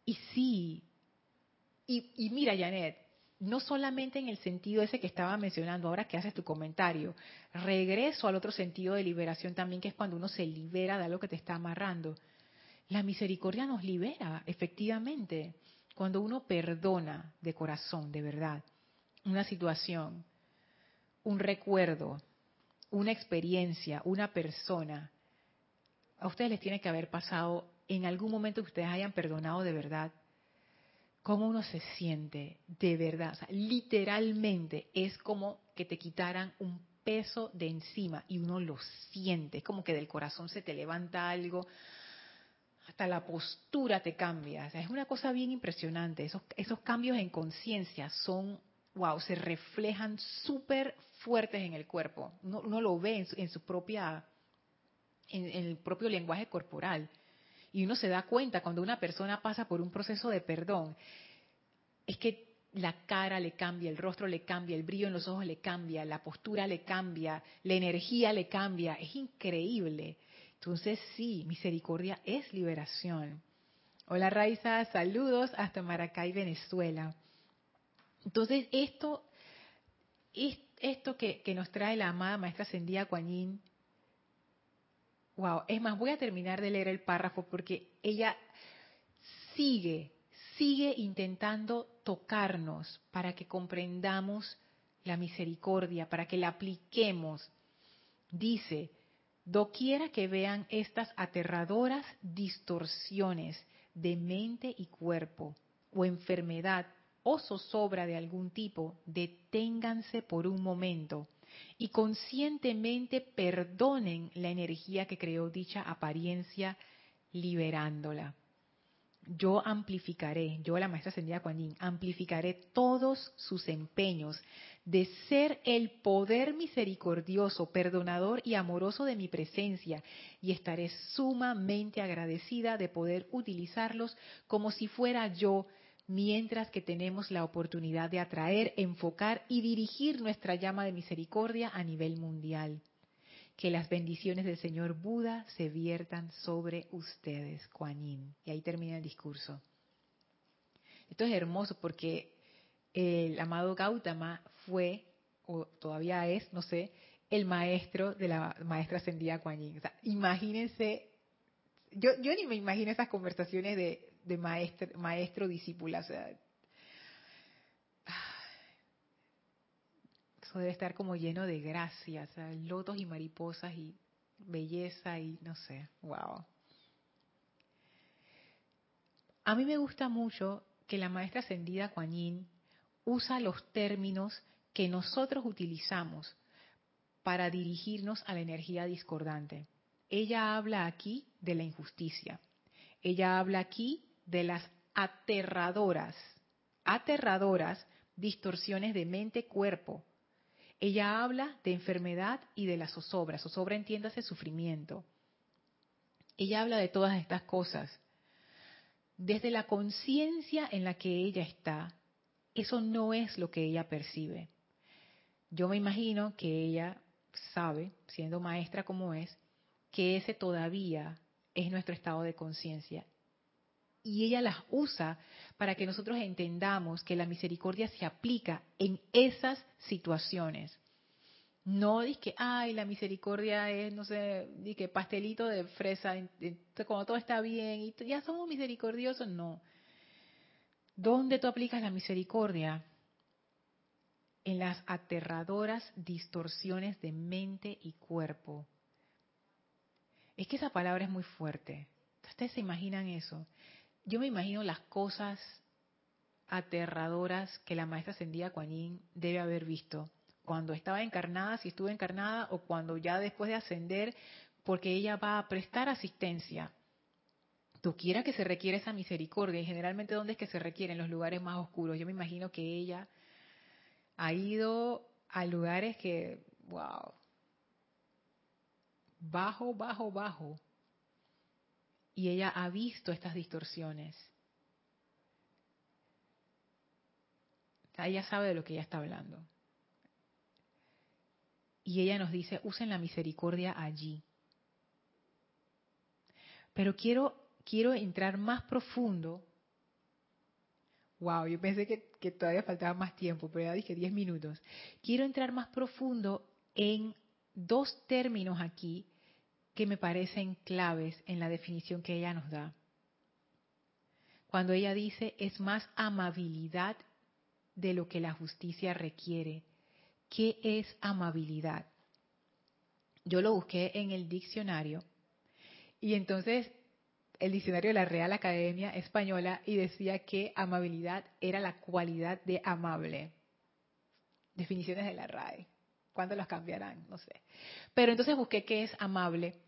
A: Y sí. Y, y mira, Janet, no solamente en el sentido ese que estaba mencionando ahora que haces tu comentario, regreso al otro sentido de liberación también, que es cuando uno se libera de algo que te está amarrando. La misericordia nos libera, efectivamente, cuando uno perdona de corazón, de verdad, una situación, un recuerdo, una experiencia, una persona. A ustedes les tiene que haber pasado en algún momento que ustedes hayan perdonado de verdad cómo uno se siente de verdad. literalmente es como que te quitaran un peso de encima y uno lo siente. Es como que del corazón se te levanta algo, hasta la postura te cambia. es una cosa bien impresionante. Esos, cambios en conciencia son, wow, se reflejan súper fuertes en el cuerpo. Uno, lo ve en su, propia, en el propio lenguaje corporal. Y uno se da cuenta cuando una persona pasa por un proceso de perdón, es que la cara le cambia, el rostro le cambia, el brillo en los ojos le cambia, la postura le cambia, la energía le cambia. Es increíble. Entonces sí, misericordia es liberación. Hola Raiza, saludos hasta Maracay, Venezuela. Entonces esto, esto que, nos trae la amada maestra Sendía Kuan wow, es más, voy a terminar de leer el párrafo porque ella sigue, sigue intentando tocarnos para que comprendamos la misericordia, para que la apliquemos. Dice, doquiera que vean estas aterradoras distorsiones de mente y cuerpo, o enfermedad, o zozobra de algún tipo, deténganse por un momento y conscientemente perdonen la energía que creó dicha apariencia liberándola. Yo amplificaré, yo la maestra Ascendida Kuan amplificaré todos sus empeños de ser el poder misericordioso, perdonador y amoroso de mi presencia y estaré sumamente agradecida de poder utilizarlos como si fuera yo mientras que tenemos la oportunidad de atraer, enfocar y dirigir nuestra llama de misericordia a nivel mundial que las bendiciones del Señor Buda se viertan sobre ustedes, Kuan Y ahí termina el discurso. Esto es hermoso porque el amado Gautama fue, o todavía es, no sé, el maestro de la maestra ascendida Kuan Yin. O sea, imagínense, yo, yo ni me imagino esas conversaciones de, de maestro, maestro discípula. O sea, debe estar como lleno de gracias, lotos y mariposas y belleza y no sé, wow. A mí me gusta mucho que la maestra ascendida Kuan Yin usa los términos que nosotros utilizamos para dirigirnos a la energía discordante. Ella habla aquí de la injusticia. Ella habla aquí de las aterradoras, aterradoras distorsiones de mente-cuerpo ella habla de enfermedad y de la zozobra. Zozobra entiéndase sufrimiento. Ella habla de todas estas cosas. Desde la conciencia en la que ella está, eso no es lo que ella percibe. Yo me imagino que ella sabe, siendo maestra como es, que ese todavía es nuestro estado de conciencia y ella las usa para que nosotros entendamos que la misericordia se aplica en esas situaciones. No dice que, ay, la misericordia es, no sé, que pastelito de fresa, cuando todo está bien y ya somos misericordiosos. No. ¿Dónde tú aplicas la misericordia? En las aterradoras distorsiones de mente y cuerpo. Es que esa palabra es muy fuerte. ¿Ustedes se imaginan eso? Yo me imagino las cosas aterradoras que la maestra ascendida Kuan debe haber visto cuando estaba encarnada, si estuvo encarnada, o cuando ya después de ascender, porque ella va a prestar asistencia. Tú que se requiere esa misericordia, y generalmente ¿dónde es que se requiere? En los lugares más oscuros. Yo me imagino que ella ha ido a lugares que, wow, bajo, bajo, bajo, y ella ha visto estas distorsiones. Ella sabe de lo que ella está hablando. Y ella nos dice, usen la misericordia allí. Pero quiero, quiero entrar más profundo. Wow, yo pensé que, que todavía faltaba más tiempo, pero ya dije 10 minutos. Quiero entrar más profundo en dos términos aquí que me parecen claves en la definición que ella nos da. Cuando ella dice es más amabilidad de lo que la justicia requiere. ¿Qué es amabilidad? Yo lo busqué en el diccionario y entonces el diccionario de la Real Academia Española y decía que amabilidad era la cualidad de amable. Definiciones de la RAE. ¿Cuándo las cambiarán? No sé. Pero entonces busqué qué es amable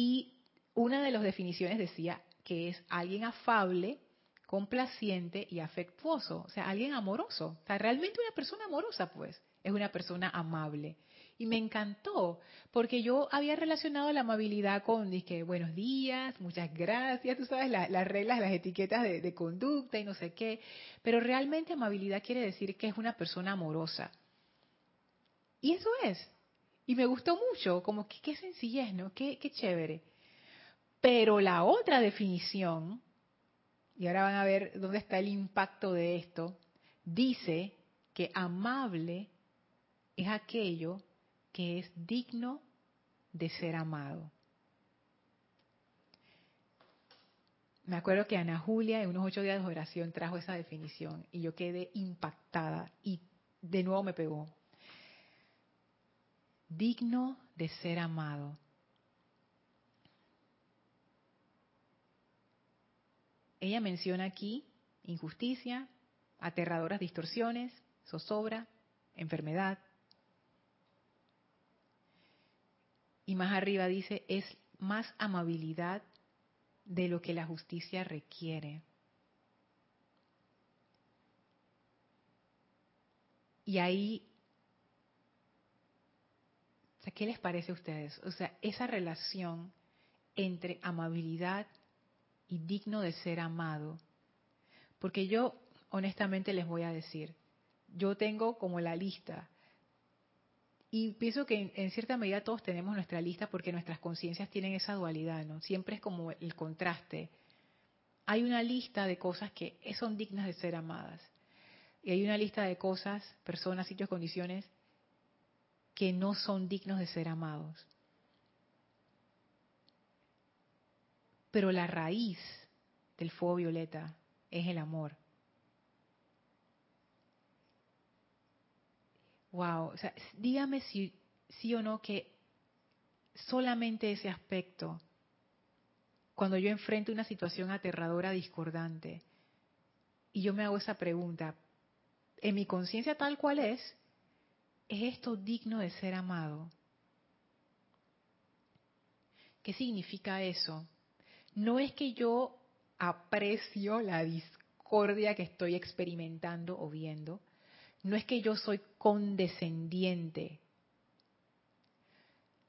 A: y una de las definiciones decía que es alguien afable, complaciente y afectuoso, o sea, alguien amoroso. O sea, realmente una persona amorosa, pues, es una persona amable. Y me encantó, porque yo había relacionado la amabilidad con, dije, buenos días, muchas gracias, tú sabes, las reglas, las etiquetas de, de, conducta y no sé qué. Pero realmente amabilidad quiere decir que es una persona amorosa. Y eso es. Y me gustó mucho, como que qué sencillez, ¿no? Qué, qué chévere. Pero la otra definición, y ahora van a ver dónde está el impacto de esto, dice que amable es aquello que es digno de ser amado. Me acuerdo que Ana Julia en unos ocho días de oración trajo esa definición y yo quedé impactada y de nuevo me pegó. Digno de ser amado. Ella menciona aquí injusticia, aterradoras distorsiones, zozobra, enfermedad, Y más arriba dice, es más amabilidad de lo que la justicia requiere. Y ahí, ¿qué les parece a ustedes? O sea, esa relación entre amabilidad y digno de ser amado. Porque yo, honestamente, les voy a decir, yo tengo como la lista y pienso que en, cierta medida todos tenemos nuestra lista porque nuestras conciencias tienen esa dualidad, ¿no? Siempre es como el contraste. Hay una lista de cosas que son dignas de ser amadas. Y hay una lista de cosas, personas, sitios, condiciones que no son dignos de ser amados. Pero la raíz del fuego violeta es el amor. Wow, o sea, dígame si o no que solamente ese aspecto, cuando yo enfrento una situación aterradora, discordante, y yo me hago esa pregunta, en mi conciencia tal cual es, ¿es esto digno de ser amado? ¿Qué significa eso? No es que yo aprecio la discordia que estoy experimentando o viendo, no es que yo soy condescendiente.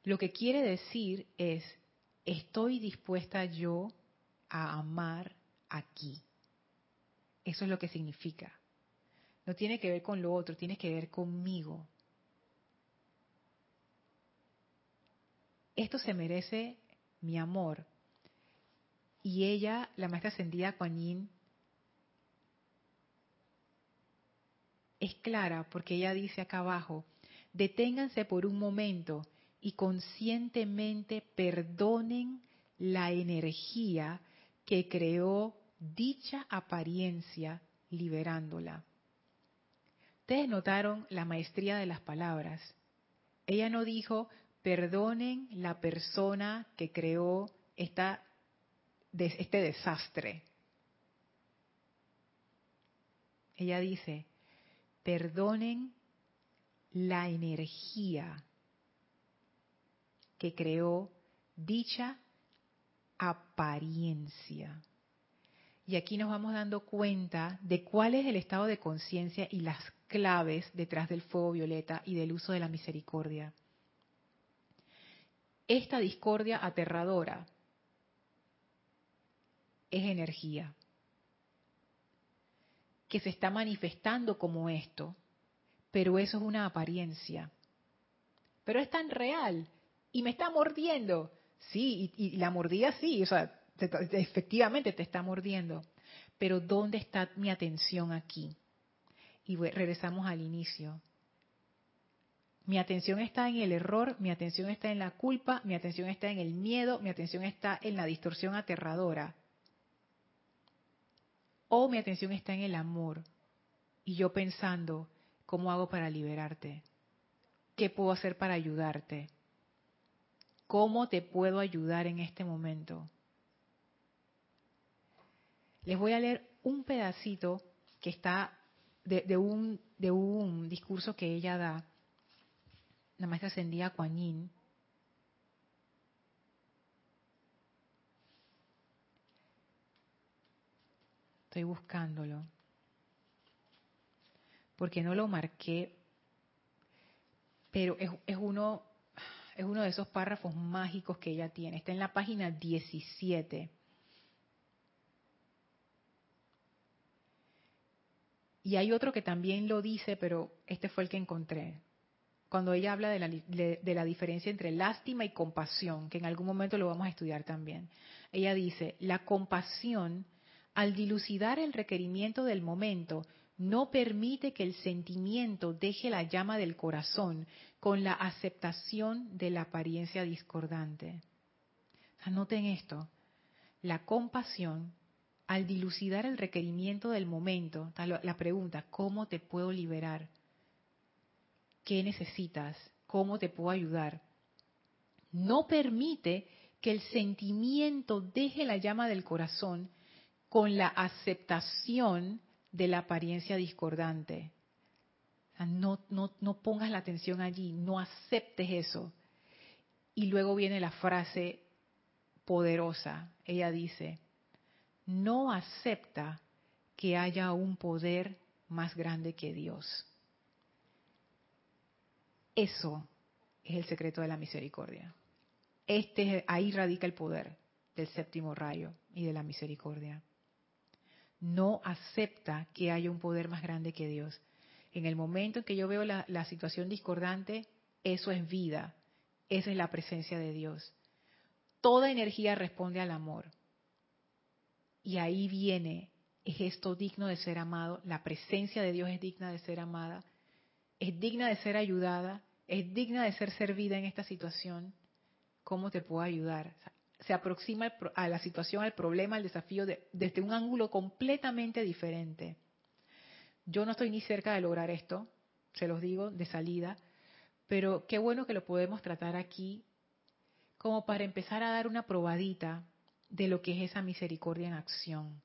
A: Lo que quiere decir es, estoy dispuesta yo a amar aquí. Eso es lo que significa. No tiene que ver con lo otro, tiene que ver conmigo. Esto se merece mi amor. Y ella, la maestra ascendida Kuan Yin, es clara porque ella dice acá abajo, deténganse por un momento y conscientemente perdonen la energía que creó dicha apariencia liberándola. Ustedes notaron la maestría de las palabras. Ella no dijo, perdonen la persona que creó este desastre. Ella dice, perdonen la energía que creó dicha apariencia. Y aquí nos vamos dando cuenta de cuál es el estado de conciencia y las claves detrás del fuego violeta y del uso de la misericordia. Esta discordia aterradora es energía que se está manifestando como esto, pero eso es una apariencia. Pero es tan real y me está mordiendo. Sí, y, la mordida sí, o sea, efectivamente te está mordiendo. Pero ¿dónde está mi atención aquí? Y regresamos al inicio. Mi atención está en el error, mi atención está en la culpa, mi atención está en el miedo, mi atención está en la distorsión aterradora o mi atención está en el amor y yo pensando, ¿cómo hago para liberarte? ¿Qué puedo hacer para ayudarte? ¿Cómo te puedo ayudar en este momento? Les voy a leer un pedacito que está de, un, de un discurso que ella da, la maestra ascendida Kuan Yin, Estoy buscándolo. Porque no lo marqué. pero es, es uno es uno de esos párrafos mágicos que ella tiene. Está en la página 17. Y hay otro que también lo dice, pero este fue el que encontré. Cuando ella habla de la, de la, diferencia entre lástima y compasión, que en algún momento lo vamos a estudiar también. Ella dice, la compasión, al dilucidar el requerimiento del momento, no permite que el sentimiento deje la llama del corazón con la aceptación de la apariencia discordante. Anoten esto. La compasión, al dilucidar el requerimiento del momento, la pregunta, ¿cómo te puedo liberar? ¿Qué necesitas? ¿Cómo te puedo ayudar? No permite que el sentimiento deje la llama del corazón con la aceptación de la apariencia discordante. no, no, no pongas la atención allí, no aceptes eso. Y luego viene la frase poderosa. Ella dice, no acepta que haya un poder más grande que Dios. Eso es el secreto de la misericordia. Este, ahí radica el poder del séptimo rayo y de la misericordia no acepta que haya un poder más grande que Dios. En el momento en que yo veo la, situación discordante, eso es vida, esa es la presencia de Dios. Toda energía responde al amor. Y ahí viene, es esto digno de ser amado, la presencia de Dios es digna de ser amada, es digna de ser ayudada, es digna de ser servida en esta situación. ¿Cómo te puedo ayudar? se aproxima a la situación, al problema, al desafío desde un ángulo completamente diferente. Yo no estoy ni cerca de lograr esto, se los digo de salida, pero qué bueno que lo podemos tratar aquí como para empezar a dar una probadita de lo que es esa misericordia en acción.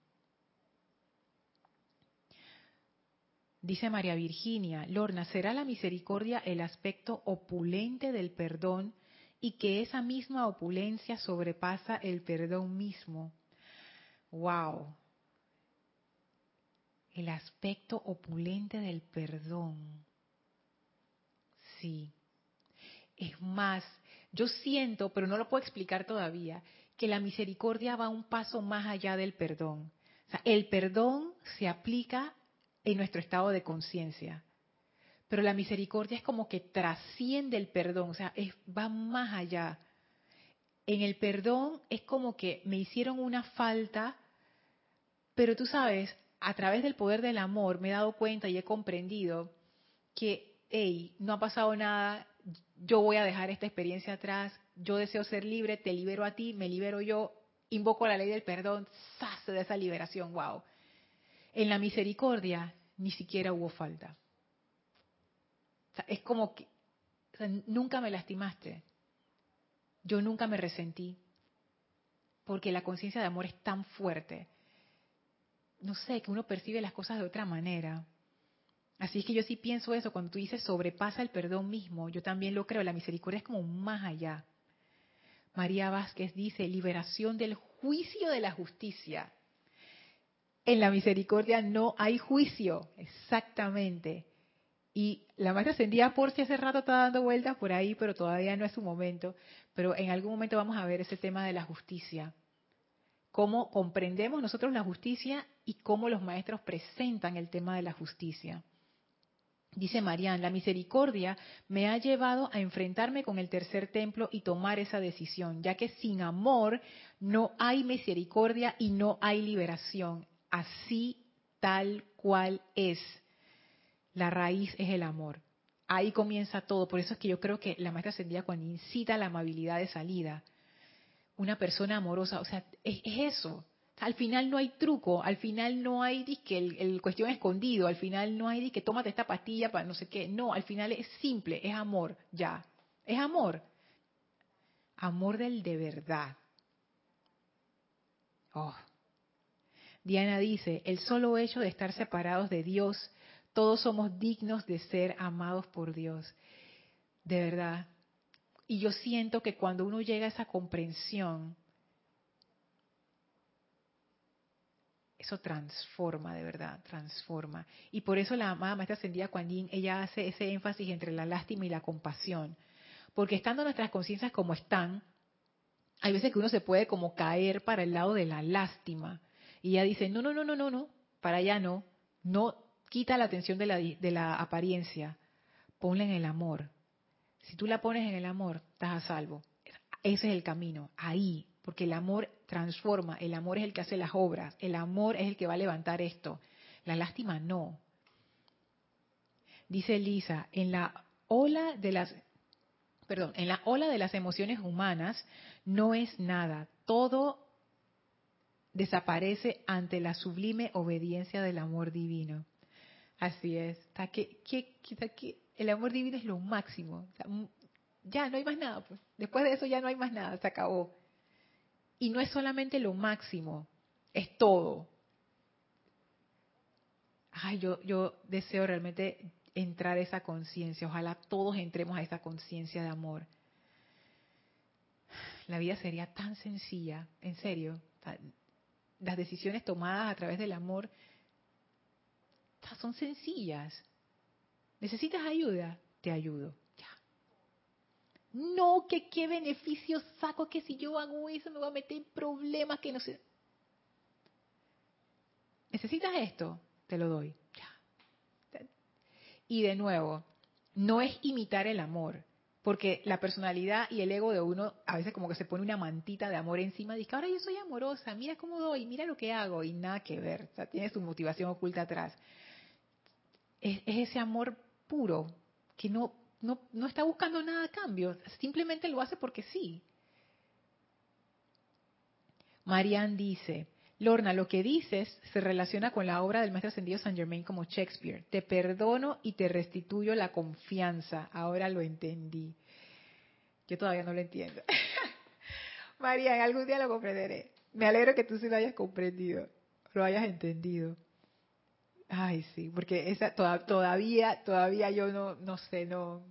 A: Dice María Virginia, Lorna, ¿será la misericordia el aspecto opulente del perdón y que esa misma opulencia sobrepasa el perdón mismo. ¡Wow! El aspecto opulente del perdón. Sí. Es más, yo siento, pero no lo puedo explicar todavía, que la misericordia va un paso más allá del perdón. O sea, el perdón se aplica en nuestro estado de conciencia pero la misericordia es como que trasciende el perdón, o sea, va más allá. En el perdón es como que me hicieron una falta, pero tú sabes, a través del poder del amor me he dado cuenta y he comprendido que, hey, no ha pasado nada, yo voy a dejar esta experiencia atrás, yo deseo ser libre, te libero a ti, me libero yo, invoco la ley del perdón, ¡zas! de esa liberación, wow. En la misericordia ni siquiera hubo falta es como que nunca me lastimaste. Yo nunca me resentí. Porque la conciencia de amor es tan fuerte. No sé, que uno percibe las cosas de otra manera. Así es que yo sí pienso eso, cuando tú dices sobrepasa el perdón mismo, yo también lo creo, la misericordia es como más allá. María Vázquez dice, liberación del juicio de la justicia. En la misericordia no hay juicio, exactamente. Y la maestra ascendida por si hace rato está dando vueltas por ahí, pero todavía no es su momento. Pero en algún momento vamos a ver ese tema de la justicia. Cómo comprendemos nosotros la justicia y cómo los maestros presentan el tema de la justicia. Dice Marian, la misericordia me ha llevado a enfrentarme con el tercer templo y tomar esa decisión, ya que sin amor no hay misericordia y no hay liberación, así tal cual es. La raíz es el amor. Ahí comienza todo. Por eso es que yo creo que la maestra ascendida cuando incita la amabilidad de salida, una persona amorosa, o sea, es, eso. Al final no hay truco, al final no hay disque el, el, cuestión escondido, al final no hay disque tómate esta pastilla para no sé qué. No, al final es simple, es amor, ya. Es amor. Amor del de verdad. Oh. Diana dice, el solo hecho de estar separados de Dios todos somos dignos de ser amados por Dios. De verdad. Y yo siento que cuando uno llega a esa comprensión, eso transforma, de verdad, transforma. Y por eso la amada maestra ascendida Kuan Yin, ella hace ese énfasis entre la lástima y la compasión. Porque estando nuestras conciencias como están, hay veces que uno se puede como caer para el lado de la lástima. Y ella dice, no, no, no, no, no, no, para allá no. No quita la atención de la, de la apariencia, ponla en el amor. Si tú la pones en el amor, estás a salvo. Ese es el camino, ahí, porque el amor transforma, el amor es el que hace las obras, el amor es el que va a levantar esto. La lástima no. Dice Lisa, en la ola de las perdón, en la ola de las emociones humanas no es nada, todo desaparece ante la sublime obediencia del amor divino. Así es, está que, el amor divino es lo máximo. ya no hay más nada, pues. Después de eso ya no hay más nada, se acabó. Y no es solamente lo máximo, es todo. Ay, yo, yo deseo realmente entrar a esa conciencia. Ojalá todos entremos a esa conciencia de amor. La vida sería tan sencilla, en serio. Las decisiones tomadas a través del amor son sencillas. ¿Necesitas ayuda? Te ayudo. Ya. No, que qué beneficio saco, que si yo hago eso me voy a meter en problemas que no sé. ¿Necesitas esto? Te lo doy. Ya. Y de nuevo, no es imitar el amor, porque la personalidad y el ego de uno a veces como que se pone una mantita de amor encima, dice, ahora yo soy amorosa, mira cómo doy, mira lo que hago, y nada que ver, o sea, tiene su motivación oculta atrás es, ese amor puro que no, no, no está buscando nada a cambio, simplemente lo hace porque sí. Marianne dice, Lorna, lo que dices se relaciona con la obra del maestro ascendido Saint Germain como Shakespeare. Te perdono y te restituyo la confianza. Ahora lo entendí. Yo todavía no lo entiendo. Marianne, algún día lo comprenderé. Me alegro que tú sí lo hayas comprendido, lo hayas entendido. Ay, sí, porque esa todavía, todavía yo no, no sé, no.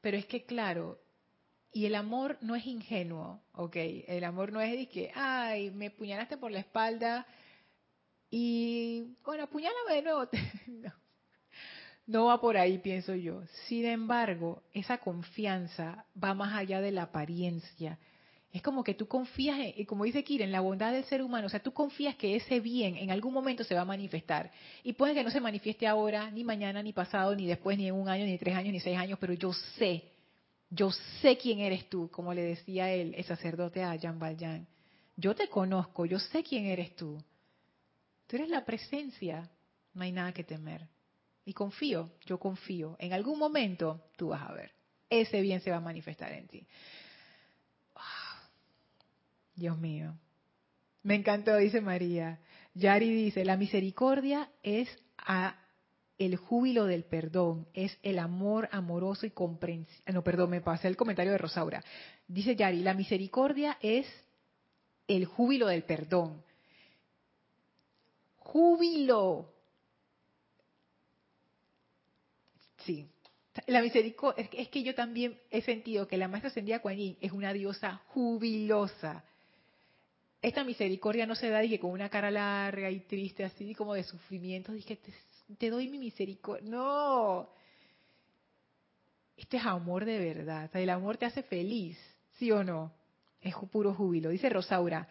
A: Pero es que claro, y el amor no es ingenuo, ¿ok? El amor no es de que, ay, me puñalaste por la espalda y, bueno, apuñálame de nuevo. no. no va por ahí, pienso yo. Sin embargo, esa confianza va más allá de la apariencia es como que tú confías, en, como dice Kira, en la bondad del ser humano. O sea, tú confías que ese bien en algún momento se va a manifestar. Y puede que no se manifieste ahora, ni mañana, ni pasado, ni después, ni en un año, ni tres años, ni seis años, pero yo sé, yo sé quién eres tú, como le decía el, el sacerdote a Jan Valjean. Yo te conozco, yo sé quién eres tú. Tú eres la presencia, no hay nada que temer. Y confío, yo confío. En algún momento tú vas a ver. Ese bien se va a manifestar en ti. Dios mío. Me encantó, dice María. Yari dice, la misericordia es a el júbilo del perdón, es el amor amoroso y comprensivo. No, perdón, me pasé el comentario de Rosaura. Dice Yari, la misericordia es el júbilo del perdón. Júbilo. Sí. La misericordia, es que yo también he sentido que la maestra ascendida Kuan es una diosa jubilosa esta misericordia no se da dije, con una cara larga y triste, así como de sufrimiento. Dije, doy mi misericordia. No. Este es amor de verdad. el amor te hace feliz, ¿sí o no? Es puro júbilo. Dice Rosaura,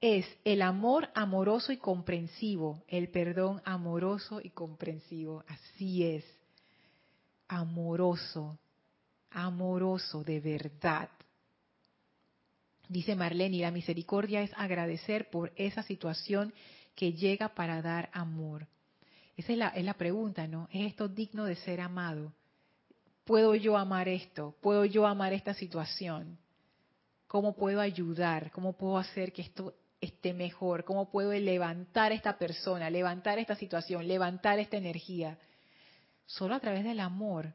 A: es el amor amoroso y comprensivo, el perdón amoroso y comprensivo. Así es. Amoroso, amoroso de verdad. Dice Marlene, la misericordia es agradecer por esa situación que llega para dar amor. Esa es la, es la pregunta, ¿no? ¿Es esto digno de ser amado? ¿Puedo yo amar esto? ¿Puedo yo amar esta situación? ¿Cómo puedo ayudar? ¿Cómo puedo hacer que esto esté mejor? ¿Cómo puedo levantar esta persona, levantar esta situación, levantar esta energía? Solo a través del amor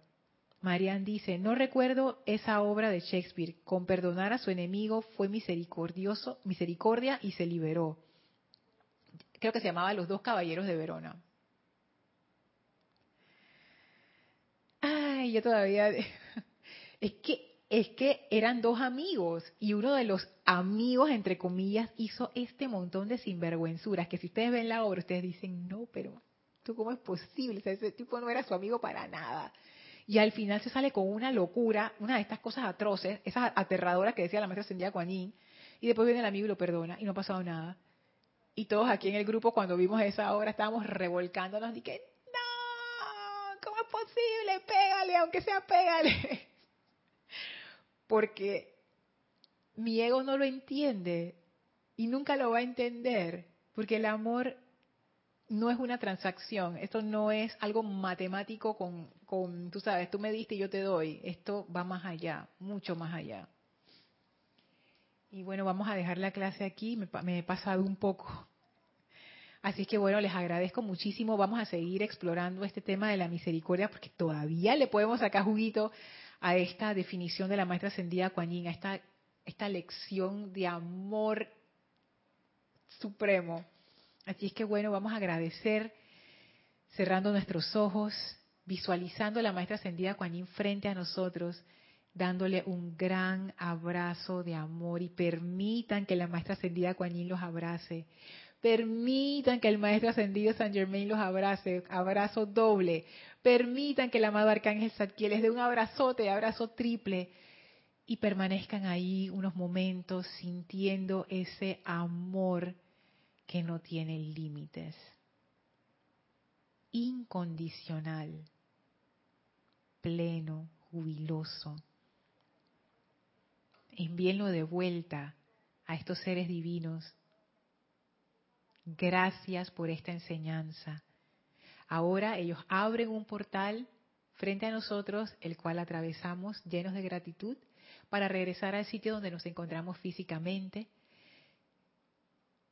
A: Marian dice, no recuerdo esa obra de Shakespeare. Con perdonar a su enemigo fue misericordioso, misericordia y se liberó. Creo que se llamaba Los dos caballeros de Verona. Ay, yo todavía... Es que es que eran dos amigos y uno de los amigos, entre comillas, hizo este montón de sinvergüenzuras que si ustedes ven la obra, ustedes dicen, no, pero ¿tú cómo es posible? ese tipo no era su amigo para nada. Y al final se sale con una locura, una de estas cosas atroces, esas aterradoras que decía la maestra Sendía Kuan y después viene el amigo y lo perdona y no ha pasado nada. Y todos aquí en el grupo cuando vimos esa obra estábamos revolcándonos y que, no, ¿cómo es Pégale, aunque sea pégale. Porque mi ego no lo entiende y nunca lo va a entender, porque el amor no es una transacción, esto no es algo matemático con, con, tú sabes, tú me diste y yo te doy, esto va más allá, mucho más allá. Y bueno, vamos a dejar la clase aquí, me, he pasado un poco. Así que bueno, les agradezco muchísimo. Vamos a seguir explorando este tema de la misericordia porque todavía le podemos sacar juguito a esta definición de la maestra ascendida Kuan a esta, esta lección de amor supremo. Así es que bueno, vamos a agradecer cerrando nuestros ojos, visualizando a la maestra ascendida Kuan frente a nosotros dándole un gran abrazo de amor y permitan que la maestra ascendida Kuan los abrace. Permitan que el maestro ascendido San Germain los abrace, abrazo doble. Permitan que el amado arcángel Zadkiel les dé un abrazote, abrazo triple y permanezcan ahí unos momentos sintiendo ese amor que no tiene límites. Incondicional, pleno, jubiloso envíenlo de vuelta a estos seres divinos. Gracias por esta enseñanza. Ahora ellos abren un portal frente a nosotros, el cual atravesamos llenos de gratitud para regresar al sitio donde nos encontramos físicamente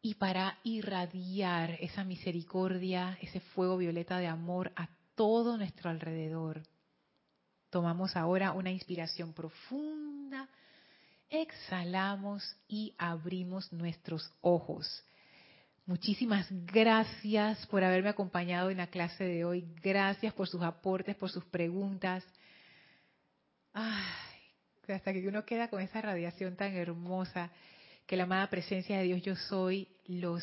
A: y para irradiar esa misericordia, ese fuego violeta de amor a todo nuestro alrededor. Tomamos ahora una inspiración profunda exhalamos y abrimos nuestros ojos. Muchísimas gracias por haberme acompañado en la clase de hoy. Gracias por sus aportes, por sus preguntas. Ay, hasta que uno queda con esa radiación tan hermosa, que la amada presencia de Dios yo soy los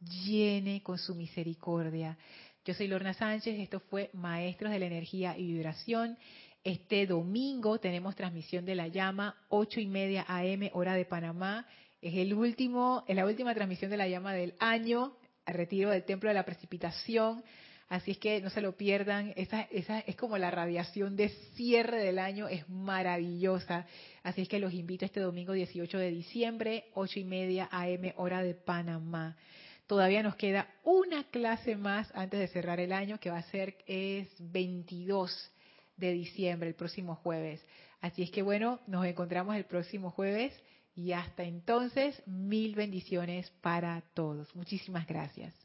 A: llene con su misericordia. Yo soy Lorna Sánchez, esto fue Maestros de la Energía y Vibración. Este domingo tenemos transmisión de la llama, ocho y media AM, hora de Panamá. Es el último, es la última transmisión de la llama del año, al retiro del templo de la precipitación. Así es que no se lo pierdan. Esa, esa es como la radiación de cierre del año, es maravillosa. Así es que los invito este domingo 18 de diciembre, ocho y media AM, hora de Panamá. Todavía nos queda una clase más antes de cerrar el año, que va a ser es 22 de diciembre, el próximo jueves. Así es que bueno, nos encontramos el próximo jueves y hasta entonces, mil bendiciones para todos. Muchísimas gracias.